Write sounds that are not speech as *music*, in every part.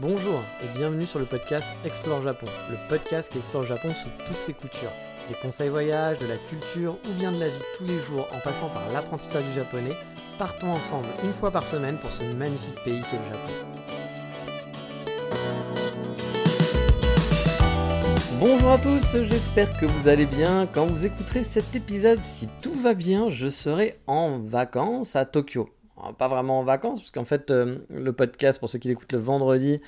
Bonjour et bienvenue sur le podcast Explore Japon, le podcast qui explore Japon sous toutes ses coutures. Des conseils voyage, de la culture ou bien de la vie tous les jours en passant par l'apprentissage du japonais, partons ensemble une fois par semaine pour ce magnifique pays qu'est le Japon. Bonjour à tous, j'espère que vous allez bien. Quand vous écouterez cet épisode, si tout va bien, je serai en vacances à Tokyo. Pas vraiment en vacances, parce qu'en fait, euh, le podcast, pour ceux qui l'écoutent le vendredi,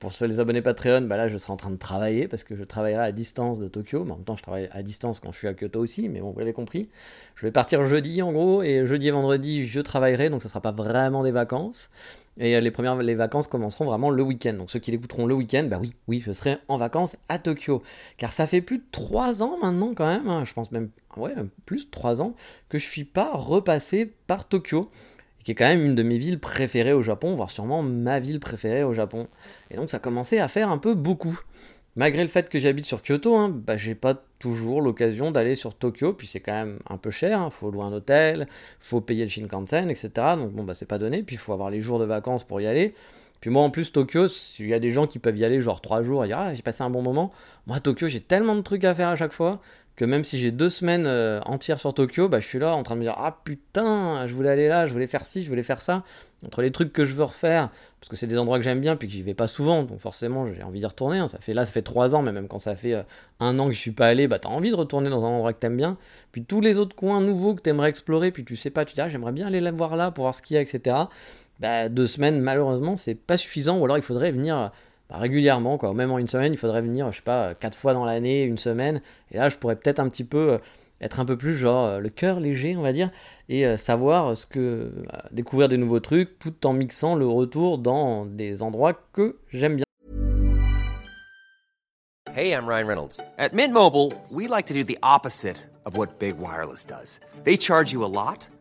pour ceux les abonnés Patreon, bah là je serai en train de travailler parce que je travaillerai à distance de Tokyo. Mais en même temps, je travaille à distance quand je suis à Kyoto aussi, mais bon, vous l'avez compris. Je vais partir jeudi en gros, et jeudi et vendredi, je travaillerai, donc ça sera pas vraiment des vacances. Et les premières les vacances commenceront vraiment le week-end. Donc ceux qui l'écouteront le week-end, bah oui, oui, je serai en vacances à Tokyo. Car ça fait plus de 3 ans maintenant quand même, hein, je pense même, ouais, plus de 3 ans, que je suis pas repassé par Tokyo qui est quand même une de mes villes préférées au Japon, voire sûrement ma ville préférée au Japon. Et donc ça commençait à faire un peu beaucoup. Malgré le fait que j'habite sur Kyoto, hein, bah, j'ai pas toujours l'occasion d'aller sur Tokyo, puis c'est quand même un peu cher, il hein. faut louer un hôtel, faut payer le Shinkansen, etc. Donc bon, bah c'est pas donné, puis il faut avoir les jours de vacances pour y aller. Puis moi en plus Tokyo, il y a des gens qui peuvent y aller genre 3 jours et dire ah j'ai passé un bon moment. Moi Tokyo j'ai tellement de trucs à faire à chaque fois que même si j'ai deux semaines euh, entières sur Tokyo, bah, je suis là en train de me dire Ah putain, je voulais aller là, je voulais faire ci, je voulais faire ça. Entre les trucs que je veux refaire, parce que c'est des endroits que j'aime bien, puis que j'y vais pas souvent, donc forcément j'ai envie d'y retourner. Hein. Ça fait, là, ça fait trois ans, mais même quand ça fait euh, un an que je suis pas allé, bah t'as envie de retourner dans un endroit que t'aimes bien. Puis tous les autres coins nouveaux que t'aimerais explorer, puis tu sais pas, tu dis ah, j'aimerais bien aller voir là pour voir ce qu'il y a, etc. Bah, deux semaines, malheureusement, c'est pas suffisant, ou alors il faudrait venir bah, régulièrement, quoi. Même en une semaine, il faudrait venir, je sais pas, quatre fois dans l'année, une semaine. Et là, je pourrais peut-être un petit peu euh, être un peu plus genre euh, le cœur léger, on va dire, et euh, savoir ce que découvrir des nouveaux trucs, tout en mixant le retour dans des endroits que j'aime bien. Hey, I'm Ryan Reynolds. At Mint Mobile, we like to do the opposite of what Big Wireless does. They charge you a lot.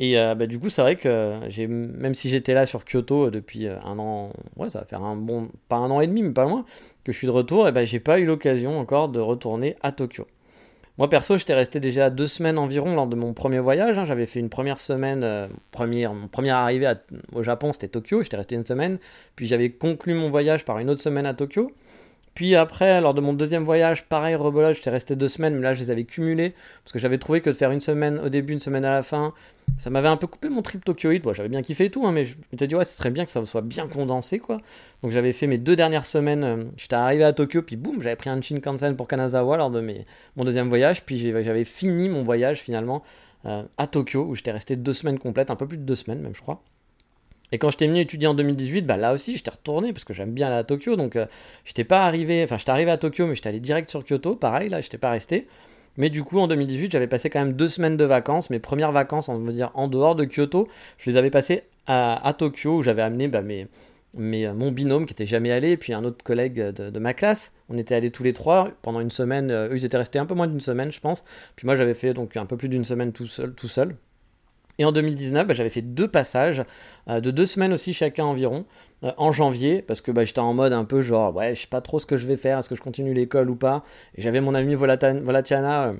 Et euh, bah, du coup, c'est vrai que j'ai, même si j'étais là sur Kyoto euh, depuis euh, un an, ouais, ça va faire un bon, pas un an et demi, mais pas loin, que je suis de retour, et ben j'ai pas eu l'occasion encore de retourner à Tokyo. Moi perso, j'étais resté déjà deux semaines environ lors de mon premier voyage. Hein. J'avais fait une première semaine, première, mon première arrivée au Japon, c'était Tokyo. J'étais resté une semaine. Puis j'avais conclu mon voyage par une autre semaine à Tokyo. Puis après, lors de mon deuxième voyage, pareil, rebelote, j'étais resté deux semaines, mais là je les avais cumulés, parce que j'avais trouvé que de faire une semaine au début, une semaine à la fin, ça m'avait un peu coupé mon trip Tokyoïde. Bon, j'avais bien kiffé tout, hein, mais je m'étais dit, ouais, ce serait bien que ça soit bien condensé, quoi. Donc j'avais fait mes deux dernières semaines, euh, j'étais arrivé à Tokyo, puis boum, j'avais pris un Shinkansen pour Kanazawa lors de mon deuxième voyage, puis j'avais fini mon voyage finalement euh, à Tokyo, où j'étais resté deux semaines complètes, un peu plus de deux semaines même, je crois. Et quand j'étais venu étudier en 2018, bah là aussi j'étais retourné parce que j'aime bien aller à Tokyo. Donc je euh, j'étais pas arrivé, enfin j'étais arrivé à Tokyo, mais j'étais allé direct sur Kyoto. Pareil, là j'étais pas resté. Mais du coup en 2018, j'avais passé quand même deux semaines de vacances. Mes premières vacances, on va dire en dehors de Kyoto, je les avais passées à, Tokyo où j'avais amené bah, mes, mes, mon binôme qui était jamais allé, puis un autre collègue de, ma classe. On était allés tous les trois pendant une semaine. eux ils étaient restés un peu moins d'une semaine, je pense. Puis moi j'avais fait donc un peu plus d'une semaine tout seul, tout seul. Et en 2019, bah, j'avais fait deux passages euh, de deux semaines aussi chacun environ euh, en janvier parce que bah, j'étais en mode un peu genre ouais je sais pas trop ce que je vais faire, est-ce que je continue l'école ou pas. Et j'avais mon ami Volatiana. Euh,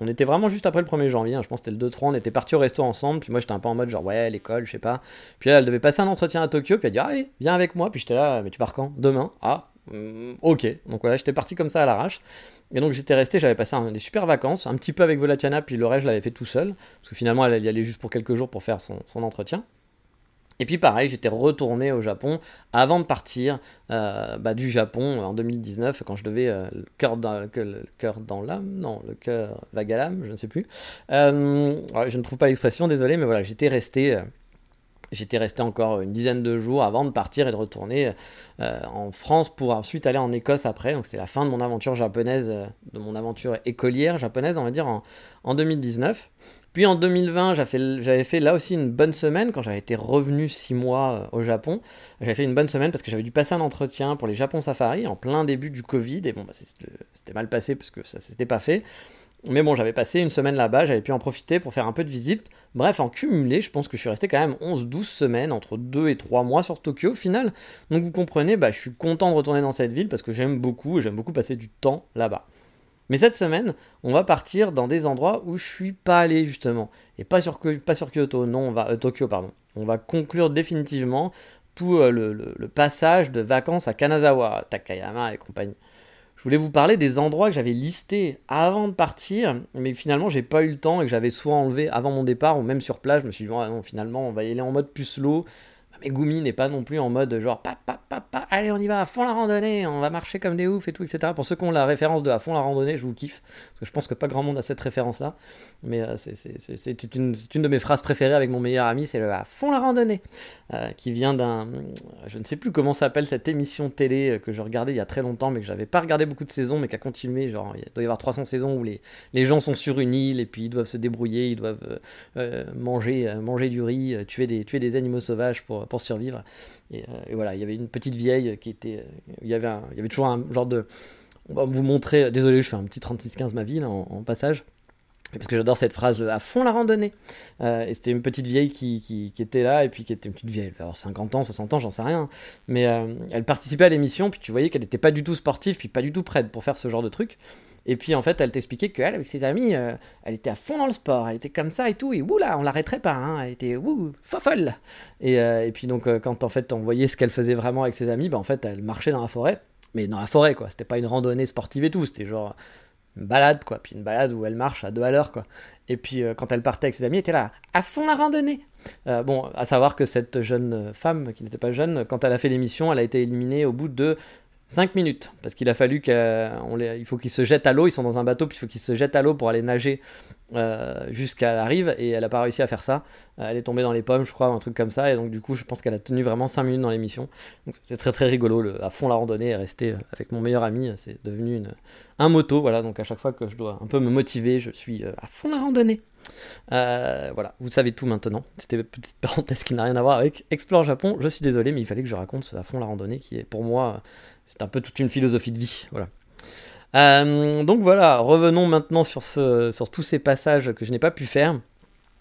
on était vraiment juste après le 1er janvier, hein, je pense que c'était le 2-3, on était partis au resto ensemble, puis moi j'étais un peu en mode genre ouais l'école, je sais pas. Puis elle, devait passer un entretien à Tokyo, puis elle dit allez, viens avec moi, puis j'étais là, mais tu pars quand? Demain? Ah, ok. Donc voilà, j'étais parti comme ça à l'arrache. Et donc j'étais resté, j'avais passé des super vacances, un petit peu avec Volatiana, puis le reste je l'avais fait tout seul, parce que finalement elle y allait juste pour quelques jours pour faire son, entretien. Et puis pareil, j'étais retourné au Japon avant de partir euh, bah, du Japon en 2019, quand je devais euh, le cœur dans, cœur dans l'âme, non, le cœur vague à l'âme, je ne sais plus. Euh, je ne trouve pas l'expression, désolé, mais voilà, j'étais resté J'étais resté encore une dizaine de jours avant de partir et de retourner euh, en France pour ensuite aller en Écosse après. Donc c'est la fin de mon aventure japonaise, euh, de mon aventure écolière japonaise, on va dire, en, 2019. Puis en 2020, j'avais fait, là aussi une bonne semaine quand j'avais été revenu 6 mois au Japon. J'avais fait une bonne semaine parce que j'avais dû passer un entretien pour les Japon Safari en plein début du Covid. Et bon, bah, c'était mal passé parce que ça s'était pas fait. Mais bon, j'avais passé une semaine là-bas, j'avais pu en profiter pour faire un peu de visite. Bref, en cumulé, je pense que je suis resté quand même 11-12 semaines, entre 2 et 3 mois sur Tokyo au final. Donc vous comprenez, bah, je suis content de retourner dans cette ville parce que j'aime beaucoup et j'aime beaucoup passer du temps là-bas. Mais cette semaine, on va partir dans des endroits où je suis pas allé justement. Et pas sur, pas sur Kyoto, non, on va, euh, Tokyo, pardon. On va conclure définitivement tout euh, le, passage de vacances à Kanazawa, Takayama et compagnie. Je voulais vous parler des endroits que j'avais listés avant de partir, mais finalement j'ai pas eu le temps et que j'avais soit enlevé avant mon départ ou même sur place. Je me suis dit, finalement on va y aller en mode plus slow. Mais Gumi n'est pas non plus en mode genre, pa, pa, pa, allez, on y va à fond la randonnée, on va marcher comme des oufs et tout, etc. Pour ceux qui ont la référence de à fond la randonnée, je vous kiffe, parce que je pense que pas grand monde a cette référence-là. Mais euh, c'est une, une, de mes phrases préférées avec mon meilleur ami, c'est le à fond la randonnée, euh, qui vient d'un. Je ne sais plus comment s'appelle cette émission télé euh, que je regardais il y a très longtemps, mais que j'avais pas regardé beaucoup de saisons, mais qui a continué. Genre, il doit y avoir 300 saisons où les, les gens sont sur une île et puis ils doivent se débrouiller, ils doivent manger, manger du riz, tuer des, tuer des animaux sauvages pour survivre. Euh, et, voilà, il y avait une petite vieille qui était. Il y avait, il y avait toujours un genre de. On va vous montrer. Désolé, je fais un petit 36-15 ma ville en, passage parce que j'adore cette phrase à fond la randonnée. Euh, et c'était une petite vieille qui, était là, et puis qui était une petite vieille, elle devait avoir 50 ans, 60 ans, j'en sais rien. Mais euh, elle participait à l'émission, puis tu voyais qu'elle n'était pas du tout sportive, puis pas du tout prête pour faire ce genre de truc. Et puis en fait, elle t'expliquait qu'elle, avec ses amis, euh, elle était à fond dans le sport, elle était comme ça et tout, et oula, on l'arrêterait pas, hein, elle était ouh, folle. Et, et puis donc, quand en fait on voyait ce qu'elle faisait vraiment avec ses amis, bah, en fait, elle marchait dans la forêt, mais dans la forêt quoi, c'était pas une randonnée sportive et tout, c'était genre une balade quoi, puis une balade où elle marche à deux à l'heure quoi. Et puis quand elle partait avec ses amis, elle était là, à fond la randonnée. bon, à savoir que cette jeune femme, qui n'était pas jeune, quand elle a fait l'émission, elle a été éliminée au bout de 5 minutes, parce qu'il a fallu qu'il faut qu'ils se jettent à l'eau, ils sont dans un bateau, puis il faut qu'ils se jettent à l'eau pour aller nager euh, jusqu'à la rive, et elle n'a pas réussi à faire ça. Euh, elle est tombée dans les pommes, je crois, un truc comme ça, et donc du coup, je pense qu'elle a tenu vraiment 5 minutes dans l'émission. c'est très très rigolo, le, à fond la randonnée est resté euh, avec mon meilleur ami, c'est devenu un moto, voilà, donc à chaque fois que je dois un peu me motiver, je suis à fond la randonnée. voilà, vous savez tout maintenant. C'était une petite parenthèse qui n'a rien à voir avec Explore Japon. Je suis désolé, mais il fallait que je raconte à fond la randonnée qui est pour moi c'est un peu toute une philosophie de vie. Voilà. Euh, donc voilà, revenons maintenant sur, ce, tous ces passages que je n'ai pas pu faire.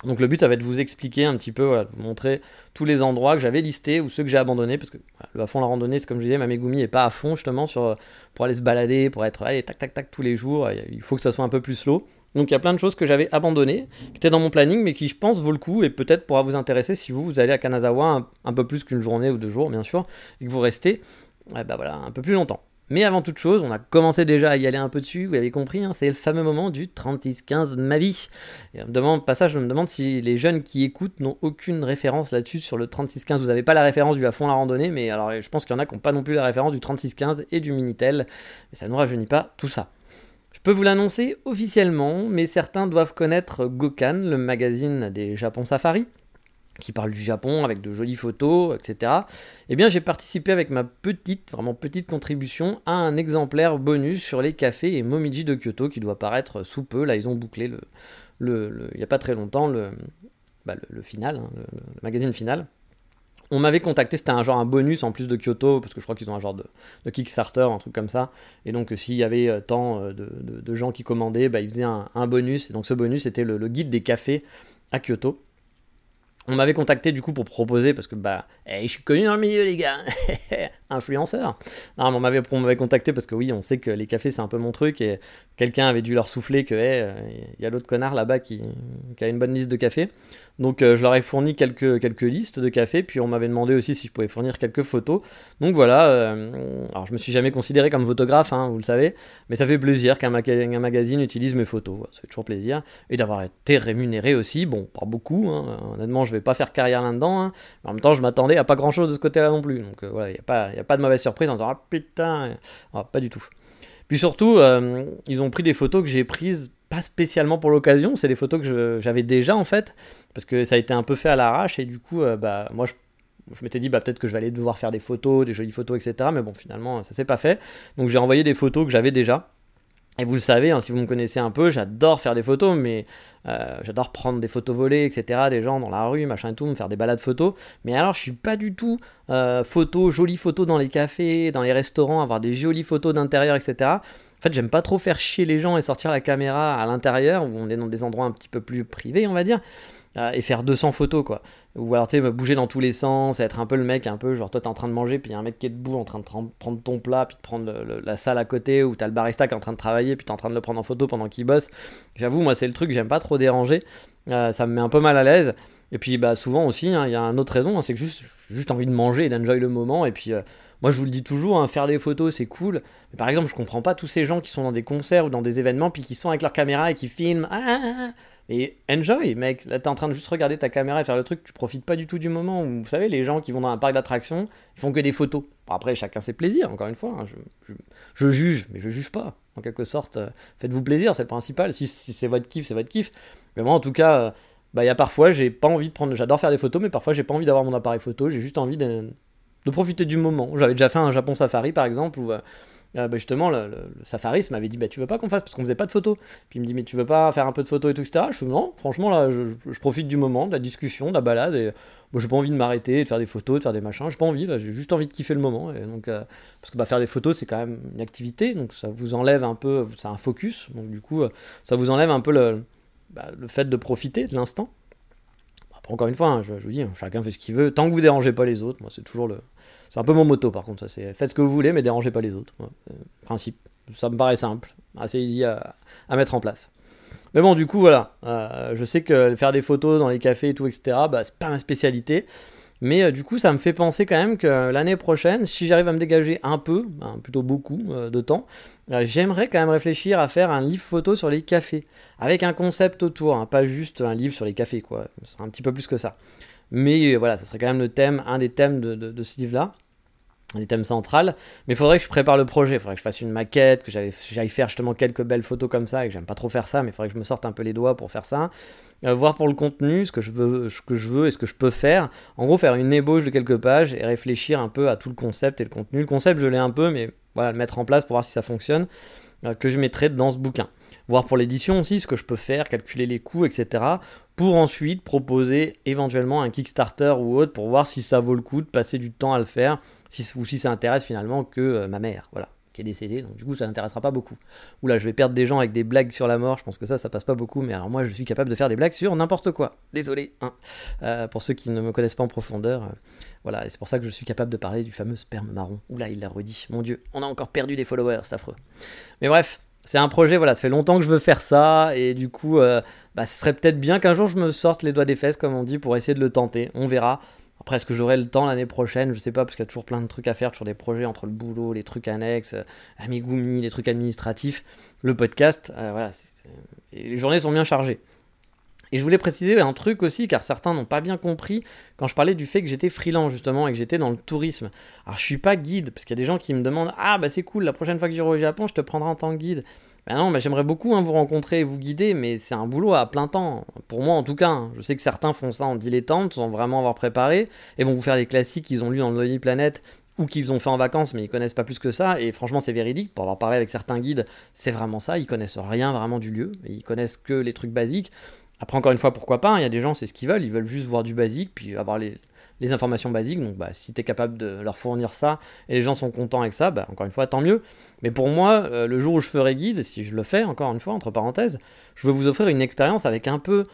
Donc le but, ça va être de vous expliquer un petit peu, voilà, vous montrer tous les endroits que j'avais listés ou ceux que j'ai abandonnés, parce que le à fond la randonnée, c'est comme je disais, ma Megumi est pas à fond justement pour aller se balader, pour être allez, tac tac tac tous les jours, il faut que ça soit un peu plus slow. Donc il y a plein de choses que j'avais abandonnées, qui étaient dans mon planning, mais qui je pense vaut le coup et peut-être pourra vous intéresser si vous, vous allez à Kanazawa un peu plus qu'une journée ou deux jours, bien sûr, et que vous restez bah voilà, un peu plus longtemps. Mais avant toute chose, on a commencé déjà à y aller un peu dessus, vous avez compris, hein, c'est le fameux moment du 36-15 ma vie. Et on me demande, passage, je me demande si les jeunes qui écoutent n'ont aucune référence là-dessus sur le 36-15. Vous n'avez pas la référence du à fond la randonnée, mais alors je pense qu'il y en a qui n'ont pas non plus la référence du 36-15 et du Minitel. Mais ça ne nous rajeunit pas tout ça. Je peux vous l'annoncer officiellement, mais certains doivent connaître Gokan, le magazine des Japon Safari qui parle du Japon avec de jolies photos, etc. Eh bien, j'ai participé avec ma petite, vraiment petite contribution à un exemplaire bonus sur les cafés et Momiji de Kyoto qui doit paraître sous peu. Là, ils ont bouclé le, il n'y a pas très longtemps le, bah, le, final, hein, le, magazine final. On m'avait contacté, c'était un genre un bonus en plus de Kyoto, parce que je crois qu'ils ont un genre de, Kickstarter, un truc comme ça. Et donc s'il y avait euh, tant euh, de, de, gens qui commandaient, bah, ils faisaient un, un bonus. Et donc ce bonus était le, guide des cafés à Kyoto. On m'avait contacté du coup pour proposer, parce que bah, eh, je suis connu dans le milieu les gars, *laughs* influenceur. Non, mais on m'avait, on m'avait contacté parce que oui, on sait que les cafés c'est un peu mon truc et quelqu'un avait dû leur souffler que il eh, y a l'autre connard là-bas qui, a une bonne liste de cafés. Donc euh, je leur ai fourni quelques, listes de cafés, puis on m'avait demandé aussi si je pouvais fournir quelques photos. Donc voilà, euh, alors je me suis jamais considéré comme photographe, hein, vous le savez, mais ça fait plaisir qu'un magazine utilise mes photos, ça fait toujours plaisir. Et d'avoir été rémunéré aussi, bon, pas beaucoup, hein. honnêtement je vais pas faire carrière là-dedans, hein. mais en même temps je m'attendais à pas grand-chose de ce côté-là non plus. Donc euh, voilà, il n'y a, pas, a pas de mauvaise surprise en disant ah putain, ah, pas du tout. Puis surtout, ils ont pris des photos que j'ai prises pas spécialement pour l'occasion, c'est des photos que j'avais déjà en fait, parce que ça a été un peu fait à l'arrache et du coup, euh, bah, moi je, m'étais dit bah, peut-être que je vais aller devoir faire des photos, des jolies photos, etc. Mais bon, finalement, ça s'est pas fait. Donc j'ai envoyé des photos que j'avais déjà. Et vous le savez, hein, si vous me connaissez un peu, j'adore faire des photos, mais euh, j'adore prendre des photos volées, etc. Des gens dans la rue, machin et tout, me faire des balades photos. Mais alors, je suis pas du tout euh, photo, jolies photos dans les cafés, dans les restaurants, avoir des jolies photos d'intérieur, etc. En fait, j'aime pas trop faire chier les gens et sortir la caméra à l'intérieur, où on est dans des endroits un petit peu plus privés, on va dire. Euh, et faire 200 photos quoi. Ou alors tu sais, me bouger dans tous les sens, être un peu le mec un peu genre toi t'es en train de manger, puis y a un mec qui est debout en train de prendre ton plat, puis de prendre la salle à côté, ou t'as le barista qui est en train de travailler, puis t'es en train de le prendre en photo pendant qu'il bosse. J'avoue, moi c'est le truc, j'aime pas trop déranger, euh, ça me met un peu mal à l'aise. Et puis bah souvent aussi, hein, il y a une autre raison, hein, c'est que juste, juste envie de manger et d'enjoy le moment, et puis... euh, moi, je vous le dis toujours, hein, faire des photos, c'est cool. Mais par exemple, je comprends pas tous ces gens qui sont dans des concerts ou dans des événements, puis qui sont avec leur caméra et qui filment. Ah, ah, ah. Mais enjoy, mec. Là, t'es en train de juste regarder ta caméra et faire le truc, tu profites pas du tout du moment. Où, vous savez, les gens qui vont dans un parc d'attractions, ils font que des photos. Bon, après, chacun ses plaisirs, encore une fois. hein. Je, juge, mais je juge pas. En quelque sorte, euh, faites-vous plaisir, c'est le principal. Si, c'est votre kiff, c'est votre kiff. Mais moi, en tout cas, euh, bah, y a parfois, j'ai pas envie de prendre. J'adore faire des photos, mais parfois, j'ai pas envie d'avoir mon appareil photo. J'ai juste envie de, de profiter du moment. J'avais déjà fait un Japon Safari, par exemple, où. euh, euh, bah, justement, le, le, m'avait dit bah, Tu veux pas qu'on fasse Parce qu'on faisait pas de photos. Puis il me dit Mais tu veux pas faire un peu de photos et tout, etc. Je suis Non, franchement, là, je, profite du moment, de la discussion, de la balade. Et moi, j'ai pas envie de m'arrêter, de faire des photos, de faire des machins. J'ai pas envie, j'ai juste envie de kiffer le moment. Et donc, euh, parce que bah, faire des photos, c'est quand même une activité. Donc ça vous enlève un peu, c'est un focus. Donc du coup, ça vous enlève un peu le, bah, fait de profiter de l'instant. Encore une fois, hein, je, je vous dis, chacun fait ce qu'il veut. Tant que vous dérangez pas les autres, moi, c'est toujours le. C'est un peu mon motto, par contre. Ça, c'est faites ce que vous voulez, mais dérangez pas les autres. Euh, principe. Ça me paraît simple, assez easy à, mettre en place. Mais bon, du coup, voilà. Euh, je sais que faire des photos dans les cafés et tout, etc., bah, c'est pas ma spécialité. Mais euh, du coup, ça me fait penser quand même que l'année prochaine, si j'arrive à me dégager un peu, ben, plutôt beaucoup de temps, j'aimerais quand même réfléchir à faire un livre photo sur les cafés, avec un concept autour, hein, pas juste un livre sur les cafés, quoi. Ce serait un petit peu plus que ça. Mais voilà, ça serait quand même le thème, un des thèmes de ce livre-là, un des thèmes centrales. Mais il faudrait que je prépare le projet, il faudrait que je fasse une maquette, que j'aille faire justement quelques belles photos comme ça, et que j'aime pas trop faire ça, mais il faudrait que je me sorte un peu les doigts pour faire ça. Euh, voir pour le contenu, ce que je veux, ce que je veux et ce que je peux faire. En gros, faire une ébauche de quelques pages et réfléchir un peu à tout le concept et le contenu. Le concept, je l'ai un peu, mais voilà, le mettre en place pour voir si ça fonctionne, euh, que je mettrai dans ce bouquin. Voir pour l'édition aussi ce que je peux faire, calculer les coûts, etc. Pour ensuite proposer éventuellement un Kickstarter ou autre pour voir si ça vaut le coup de passer du temps à le faire, si, ou si ça intéresse finalement que euh, ma mère, voilà, qui est décédée. Donc du coup, ça n'intéressera pas beaucoup. Oula, je vais perdre des gens avec des blagues sur la mort. Je pense que ça, ça passe pas beaucoup. Mais alors moi, je suis capable de faire des blagues sur n'importe quoi. Désolé. hein. Euh, pour ceux qui ne me connaissent pas en profondeur, euh, voilà, et c'est pour ça que je suis capable de parler du fameux sperme marron. Oula, il l'a redit. Mon Dieu, on a encore perdu des followers, c'est affreux. Mais bref. C'est un projet, voilà, ça fait longtemps que je veux faire ça, et du coup, euh, bah, ce serait peut-être bien qu'un jour je me sorte les doigts des fesses, comme on dit, pour essayer de le tenter. On verra. Après, est-ce que j'aurai le temps l'année prochaine? Je sais pas, parce qu'il y a toujours plein de trucs à faire, toujours des projets entre le boulot, les trucs annexes, euh, Amigumi, les trucs administratifs, le podcast, euh, voilà. les journées sont bien chargées. Et je voulais préciser un truc aussi, car certains n'ont pas bien compris quand je parlais du fait que j'étais freelance justement et que j'étais dans le tourisme. Alors je suis pas guide, parce qu'il y a des gens qui me demandent Ah bah c'est cool, la prochaine fois que j'irai au Japon, je te prendrai en tant que guide. Ben non, ben j'aimerais beaucoup hein, vous rencontrer et vous guider, mais c'est un boulot à plein temps. Pour moi en tout cas, hein. je sais que certains font ça en dilettante, sans vraiment avoir préparé, et vont vous faire les classiques qu'ils ont lus dans le Lonely Planet ou qu'ils ont fait en vacances, mais ils connaissent pas plus que ça. Et franchement, c'est véridique. Pour avoir parlé avec certains guides, c'est vraiment ça. Ils connaissent rien vraiment du lieu. Ils connaissent que les trucs basiques. Après, encore une fois, pourquoi pas hein, Il y a des gens, c'est ce qu'ils veulent. Ils veulent juste voir du basique, puis avoir les, informations basiques. Donc, bah, si tu es capable de leur fournir ça et les gens sont contents avec ça, bah, encore une fois, tant mieux. Mais pour moi, euh, le jour où je ferai guide, si je le fais, encore une fois, entre parenthèses, je veux vous offrir une expérience avec un peu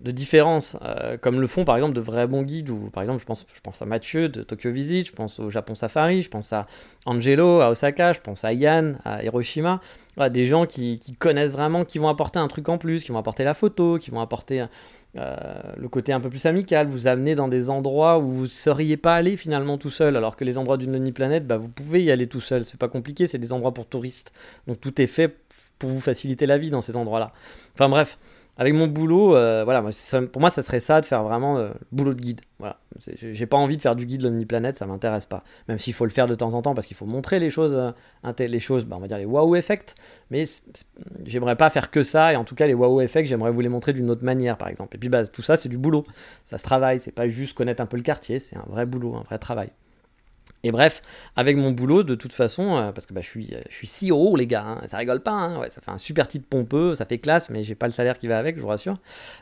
de différence, euh, comme le font par exemple de vrais bons guides, ou par exemple je pense, je pense à Mathieu de Tokyo Visit, je pense au Japon Safari, je pense à Angelo à Osaka, je pense à Yann à Hiroshima, des gens qui, connaissent vraiment, qui vont apporter un truc en plus, qui vont apporter la photo, qui vont apporter euh, le côté un peu plus amical, vous amener dans des endroits où vous ne seriez pas allé finalement tout seul, alors que les endroits d'une Planet, bah, vous pouvez y aller tout seul, c'est pas compliqué, c'est des endroits pour touristes, donc tout est fait pour vous faciliter la vie dans ces endroits-là. Enfin bref, avec mon boulot, euh, voilà, pour moi, ça serait ça de faire vraiment euh, boulot de guide. Voilà, j'ai pas envie de faire du guide Lonely Planet, ça m'intéresse pas. Même s'il faut le faire de temps en temps parce qu'il faut montrer les choses, euh, les choses, bah, on va dire les wow effects. Mais j'aimerais pas faire que ça et en tout cas les wow effects, j'aimerais vous les montrer d'une autre manière, par exemple. Et puis bah, tout ça, c'est du boulot, ça se travaille. C'est pas juste connaître un peu le quartier, c'est un vrai boulot, un vrai travail. Et bref, avec mon boulot, de toute façon, euh, parce que bah, je, suis, je suis si haut, les gars, hein, ça rigole pas, hein, ça fait un super titre pompeux, ça fait classe, mais j'ai pas le salaire qui va avec, je vous rassure.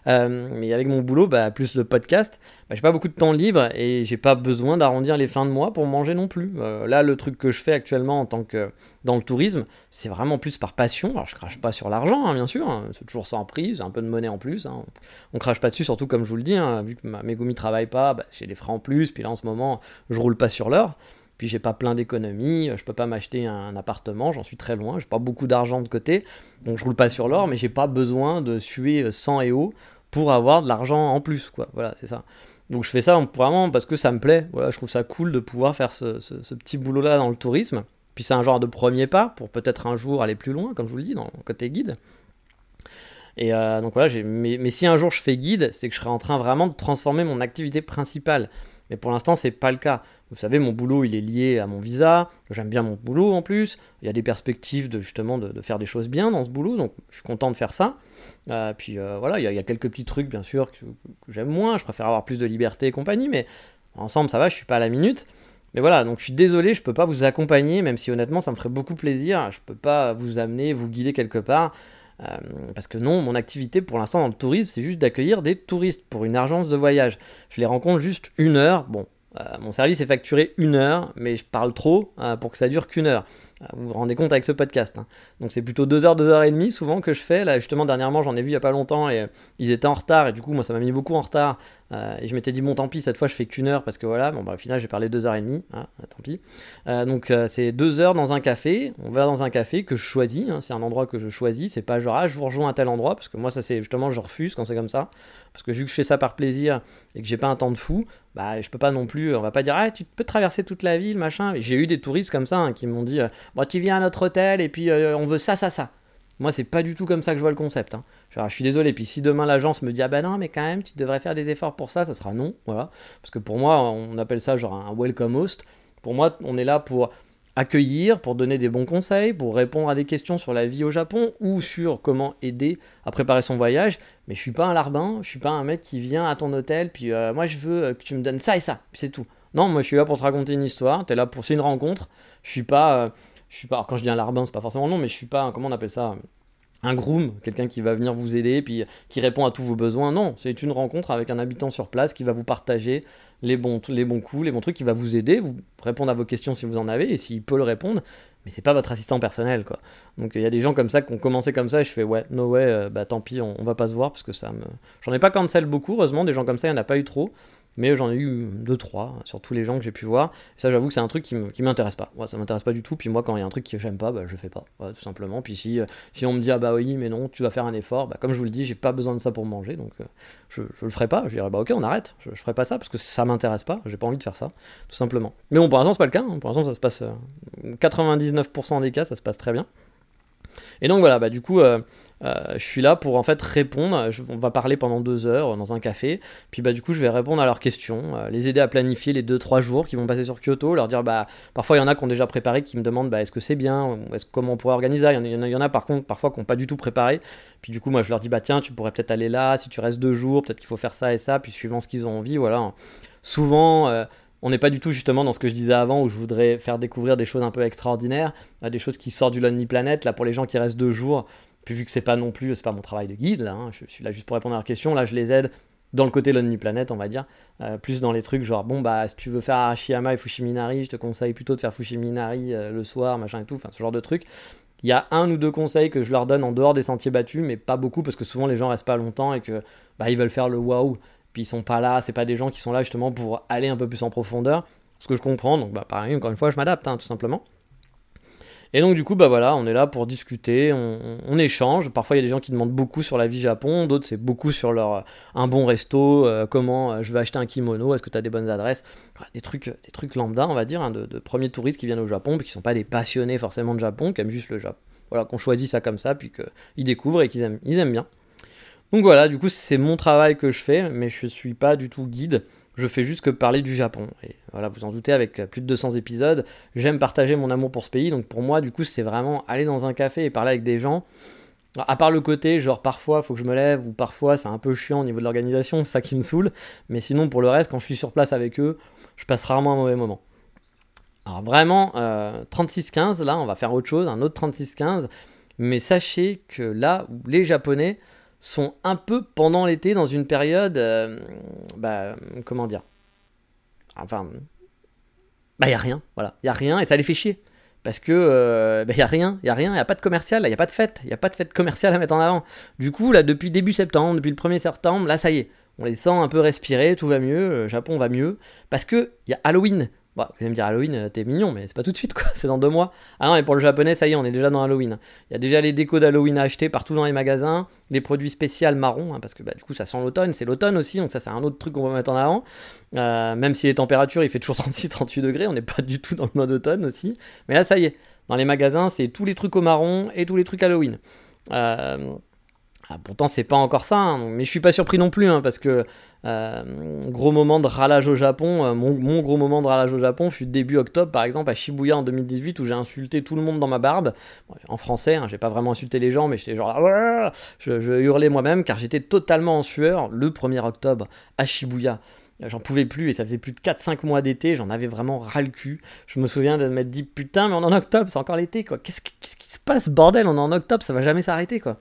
Euh, mais avec mon boulot, bah, plus le podcast, bah, j'ai pas beaucoup de temps libre et j'ai pas besoin d'arrondir les fins de mois pour manger non plus. Euh, là, le truc que je fais actuellement en tant que dans le tourisme, c'est vraiment plus par passion. Alors, je crache pas sur l'argent, hein, bien sûr, c'est toujours sans prise, un peu de monnaie en plus. On crache pas dessus, surtout comme je vous le dis, vu que mes gomis travaillent pas, j'ai des frais en plus, puis là en ce moment, je roule pas sur l'heure. Puis j'ai pas plein d'économies, je peux pas m'acheter un appartement, j'en suis très loin, j'ai pas beaucoup d'argent de côté, donc je roule pas sur l'or, mais j'ai pas besoin de suer 100 et haut pour avoir de l'argent en plus, quoi. Voilà, c'est ça. Donc je fais ça vraiment parce que ça me plaît. Voilà, je trouve ça cool de pouvoir faire ce, petit boulot-là dans le tourisme. Puis c'est un genre de premier pas pour peut-être un jour aller plus loin, comme je vous le dis, dans côté guide. Et euh, donc voilà, mais, mais, si un jour je fais guide, c'est que je serai en train vraiment de transformer mon activité principale. Mais pour l'instant, c'est pas le cas. Vous savez, mon boulot, il est lié à mon visa. J'aime bien mon boulot en plus. Il y a des perspectives de justement de, faire des choses bien dans ce boulot, donc je suis content de faire ça. Euh, puis euh, voilà, il y, a, quelques petits trucs bien sûr que, j'aime moins. Je préfère avoir plus de liberté et compagnie, mais ensemble ça va. Je suis pas à la minute. Mais voilà, donc je suis désolé, je peux pas vous accompagner, même si honnêtement ça me ferait beaucoup plaisir. Je peux pas vous amener, vous guider quelque part. Euh, parce que non, mon activité pour l'instant dans le tourisme, c'est juste d'accueillir des touristes pour une agence de voyage. Je les rencontre juste une heure. Bon, euh, mon service est facturé une heure, mais je parle trop euh, pour que ça dure qu'une heure. Euh, vous vous rendez compte avec ce podcast. Hein. Donc c'est plutôt deux heures, deux heures et demie souvent que je fais. Là justement dernièrement j'en ai vu il y a pas longtemps et ils étaient en retard et du coup moi ça m'a mis beaucoup en retard. et je m'étais dit bon tant pis cette fois je fais qu'une heure parce que voilà bon bah au final j'ai parlé deux heures et demie. Hein, tant pis. donc c'est deux heures dans un café. On va dans un café que je choisis. Hein. c'est un endroit que je choisis. C'est pas genre ah je vous rejoins à tel endroit parce que moi ça c'est justement je refuse quand c'est comme ça parce que vu que je fais ça par plaisir et que j'ai pas un temps de fou, bah je peux pas non plus, on va pas dire ah tu peux traverser toute la ville machin. J'ai eu des touristes comme ça qui m'ont dit bon tu viens à notre hôtel et puis euh, on veut ça ça ça. Moi c'est pas du tout comme ça que je vois le concept. Hein. je suis désolé. Puis si demain l'agence me dit ah bah non mais quand même tu devrais faire des efforts pour ça, ça sera non voilà. Parce que pour moi on appelle ça genre un welcome host. Pour moi on est là pour accueillir, pour donner des bons conseils, pour répondre à des questions sur la vie au Japon ou sur comment aider à préparer son voyage. Mais je suis pas un larbin, je suis pas un mec qui vient à ton hôtel, puis euh, moi je veux euh, que tu me donnes ça et ça, puis c'est tout. Non, moi je suis là pour te raconter une histoire, tu es là pour. C'est une rencontre. Je suis pas. Je suis pas. Alors quand je dis un larbin, c'est pas forcément nom, mais je suis pas. Comment on appelle ça un groom, quelqu'un qui va venir vous aider, puis qui répond à tous vos besoins. Non, c'est une rencontre avec un habitant sur place qui va vous partager les bons, les bons coups, les bons trucs, qui va vous aider, vous répondre à vos questions si vous en avez, et s'il peut le répondre, mais c'est pas votre assistant personnel, quoi. Donc il y a des gens comme ça qui ont commencé comme ça, et je fais ouais, no way, euh, bah tant pis, on, on, va pas se voir, parce que ça me... J'en ai pas cancel beaucoup, heureusement, des gens comme ça, il y en a pas eu trop, mais j'en ai eu deux, trois sur tous les gens que j'ai pu voir. ça, j'avoue que c'est un truc qui, m'intéresse pas. Ouais, ça m'intéresse pas du tout. Puis moi, quand il y a un truc que j'aime pas, bah, je fais pas, tout simplement. Puis si, euh, si on me dit, ah bah oui, mais non, tu dois faire un effort, bah, comme je vous le dis, j'ai pas besoin de ça pour manger, donc euh, je, je le ferai pas. Je dirais, bah ok, on arrête, je, je ferai pas ça parce que ça m'intéresse pas, j'ai pas envie de faire ça, tout simplement. Mais bon, pour l'instant, c'est pas le cas. Hein. Pour l'instant, ça se passe, 99% euh, des cas, ça se passe très bien. Et donc voilà, bah du coup, euh, je suis là pour en fait répondre. on va parler pendant deux heures dans un café. Puis bah du coup, je vais répondre à leurs questions, euh, les aider à planifier les deux trois jours qui vont passer sur Kyoto, leur dire bah parfois il y en a qui ont déjà préparé, qui me demandent bah est-ce que c'est bien, est-ce comment on pourrait organiser. Il y, en a, y en a par contre parfois qui n'ont pas du tout préparé. Puis du coup, moi je leur dis bah tiens, tu pourrais peut-être aller là si tu restes deux jours, peut-être qu'il faut faire ça et ça. Puis suivant ce qu'ils ont envie, voilà. Souvent on n'est pas du tout justement dans ce que je disais avant où je voudrais faire découvrir des choses un peu extraordinaires, euh, des choses qui sortent du Lonely Planet. Là, pour les gens qui restent deux jours, puis vu que c'est pas non plus, c'est pas mon travail de guide, là, hein, je suis là juste pour répondre à leurs questions. Là, je les aide dans le côté Lonely Planet, on va dire, euh, plus dans les trucs genre bon bah si tu veux faire Arashiyama et Fushiminari, je te conseille plutôt de faire Fushiminari euh, le soir, machin et tout, enfin ce genre de trucs. Il y a un ou deux conseils que je leur donne en dehors des sentiers battus, mais pas beaucoup parce que souvent les gens restent pas longtemps et que bah, ils veulent faire le waouh puis ils sont pas là, c'est pas des gens qui sont là justement pour aller un peu plus en profondeur, ce que je comprends, donc bah pareil, encore une fois, je m'adapte, hein, tout simplement. Et donc du coup, bah voilà, on est là pour discuter, on, échange. Parfois, il y a des gens qui demandent beaucoup sur la vie Japon, d'autres c'est beaucoup sur leur un bon resto, euh, comment euh, je vais acheter un kimono, est-ce que tu as des bonnes adresses, des trucs, des trucs lambda, on va dire, hein, de, premiers touristes qui viennent au Japon, puis qui sont pas des passionnés forcément de Japon, qui aiment juste le Japon. Voilà, qu'on choisit ça comme ça, puis qu'ils découvrent et qu'ils aiment, ils aiment bien. Donc voilà, du coup, c'est mon travail que je fais, mais je suis pas du tout guide. Je fais juste que parler du Japon. Et voilà, vous en doutez, avec plus de 200 épisodes, j'aime partager mon amour pour ce pays. Donc pour moi, du coup, c'est vraiment aller dans un café et parler avec des gens. À part le côté, genre parfois faut que je me lève, ou parfois c'est un peu chiant au niveau de l'organisation, ça qui me saoule. Mais sinon, pour le reste, quand je suis sur place avec eux, je passe rarement un mauvais moment. Alors vraiment, 36-15, là, on va faire autre chose, un autre 36-15. Mais sachez que là les Japonais sont un peu pendant l'été dans une période, bah, comment dire, enfin, bah y a rien, voilà, il y a rien et ça les fait chier parce que il bah, y a rien, il y a rien, il a pas de commercial, il y a pas de fête, il y a pas de fête commerciale à mettre en avant. Du coup là depuis début septembre, depuis le 1er septembre, là ça y est, on les sent un peu respirer, tout va mieux, le Japon va mieux parce que il y a Halloween. Bon, vous allez me dire Halloween, euh, t'es mignon, mais c'est pas tout de suite quoi, *laughs* c'est dans deux mois. Ah non, mais pour le japonais, ça y est, on est déjà dans Halloween. Il y a déjà les décos d'Halloween à acheter partout dans les magasins, les produits spéciaux marron, hein, parce que bah, du coup ça sent l'automne, c'est l'automne aussi, donc ça c'est un autre truc qu'on va mettre en avant. Euh, même si les températures, il fait toujours *laughs* 36-38 degrés, on n'est pas du tout dans le mode automne aussi. Mais là, ça y est, dans les magasins, c'est tous les trucs au marron et tous les trucs Halloween. Euh, ah, pourtant, c'est pas encore ça, hein, mais je suis pas surpris non plus, hein, parce que euh, gros moment de ralage au Japon, euh, mon, gros moment de ralage au Japon fut début octobre, par exemple, à Shibuya en 2018, où j'ai insulté tout le monde dans ma barbe. en français, hein, j'ai pas vraiment insulté les gens, mais j'étais genre, là, je, hurlais moi-même, car j'étais totalement en sueur le 1er octobre à Shibuya. J'en pouvais plus et ça faisait plus de 4-5 mois d'été, j'en avais vraiment ras le cul. Je me souviens de m'être dit putain, mais on est en octobre, c'est encore l'été quoi. Qu'est-ce qui se passe, bordel On est en octobre, ça va jamais s'arrêter quoi.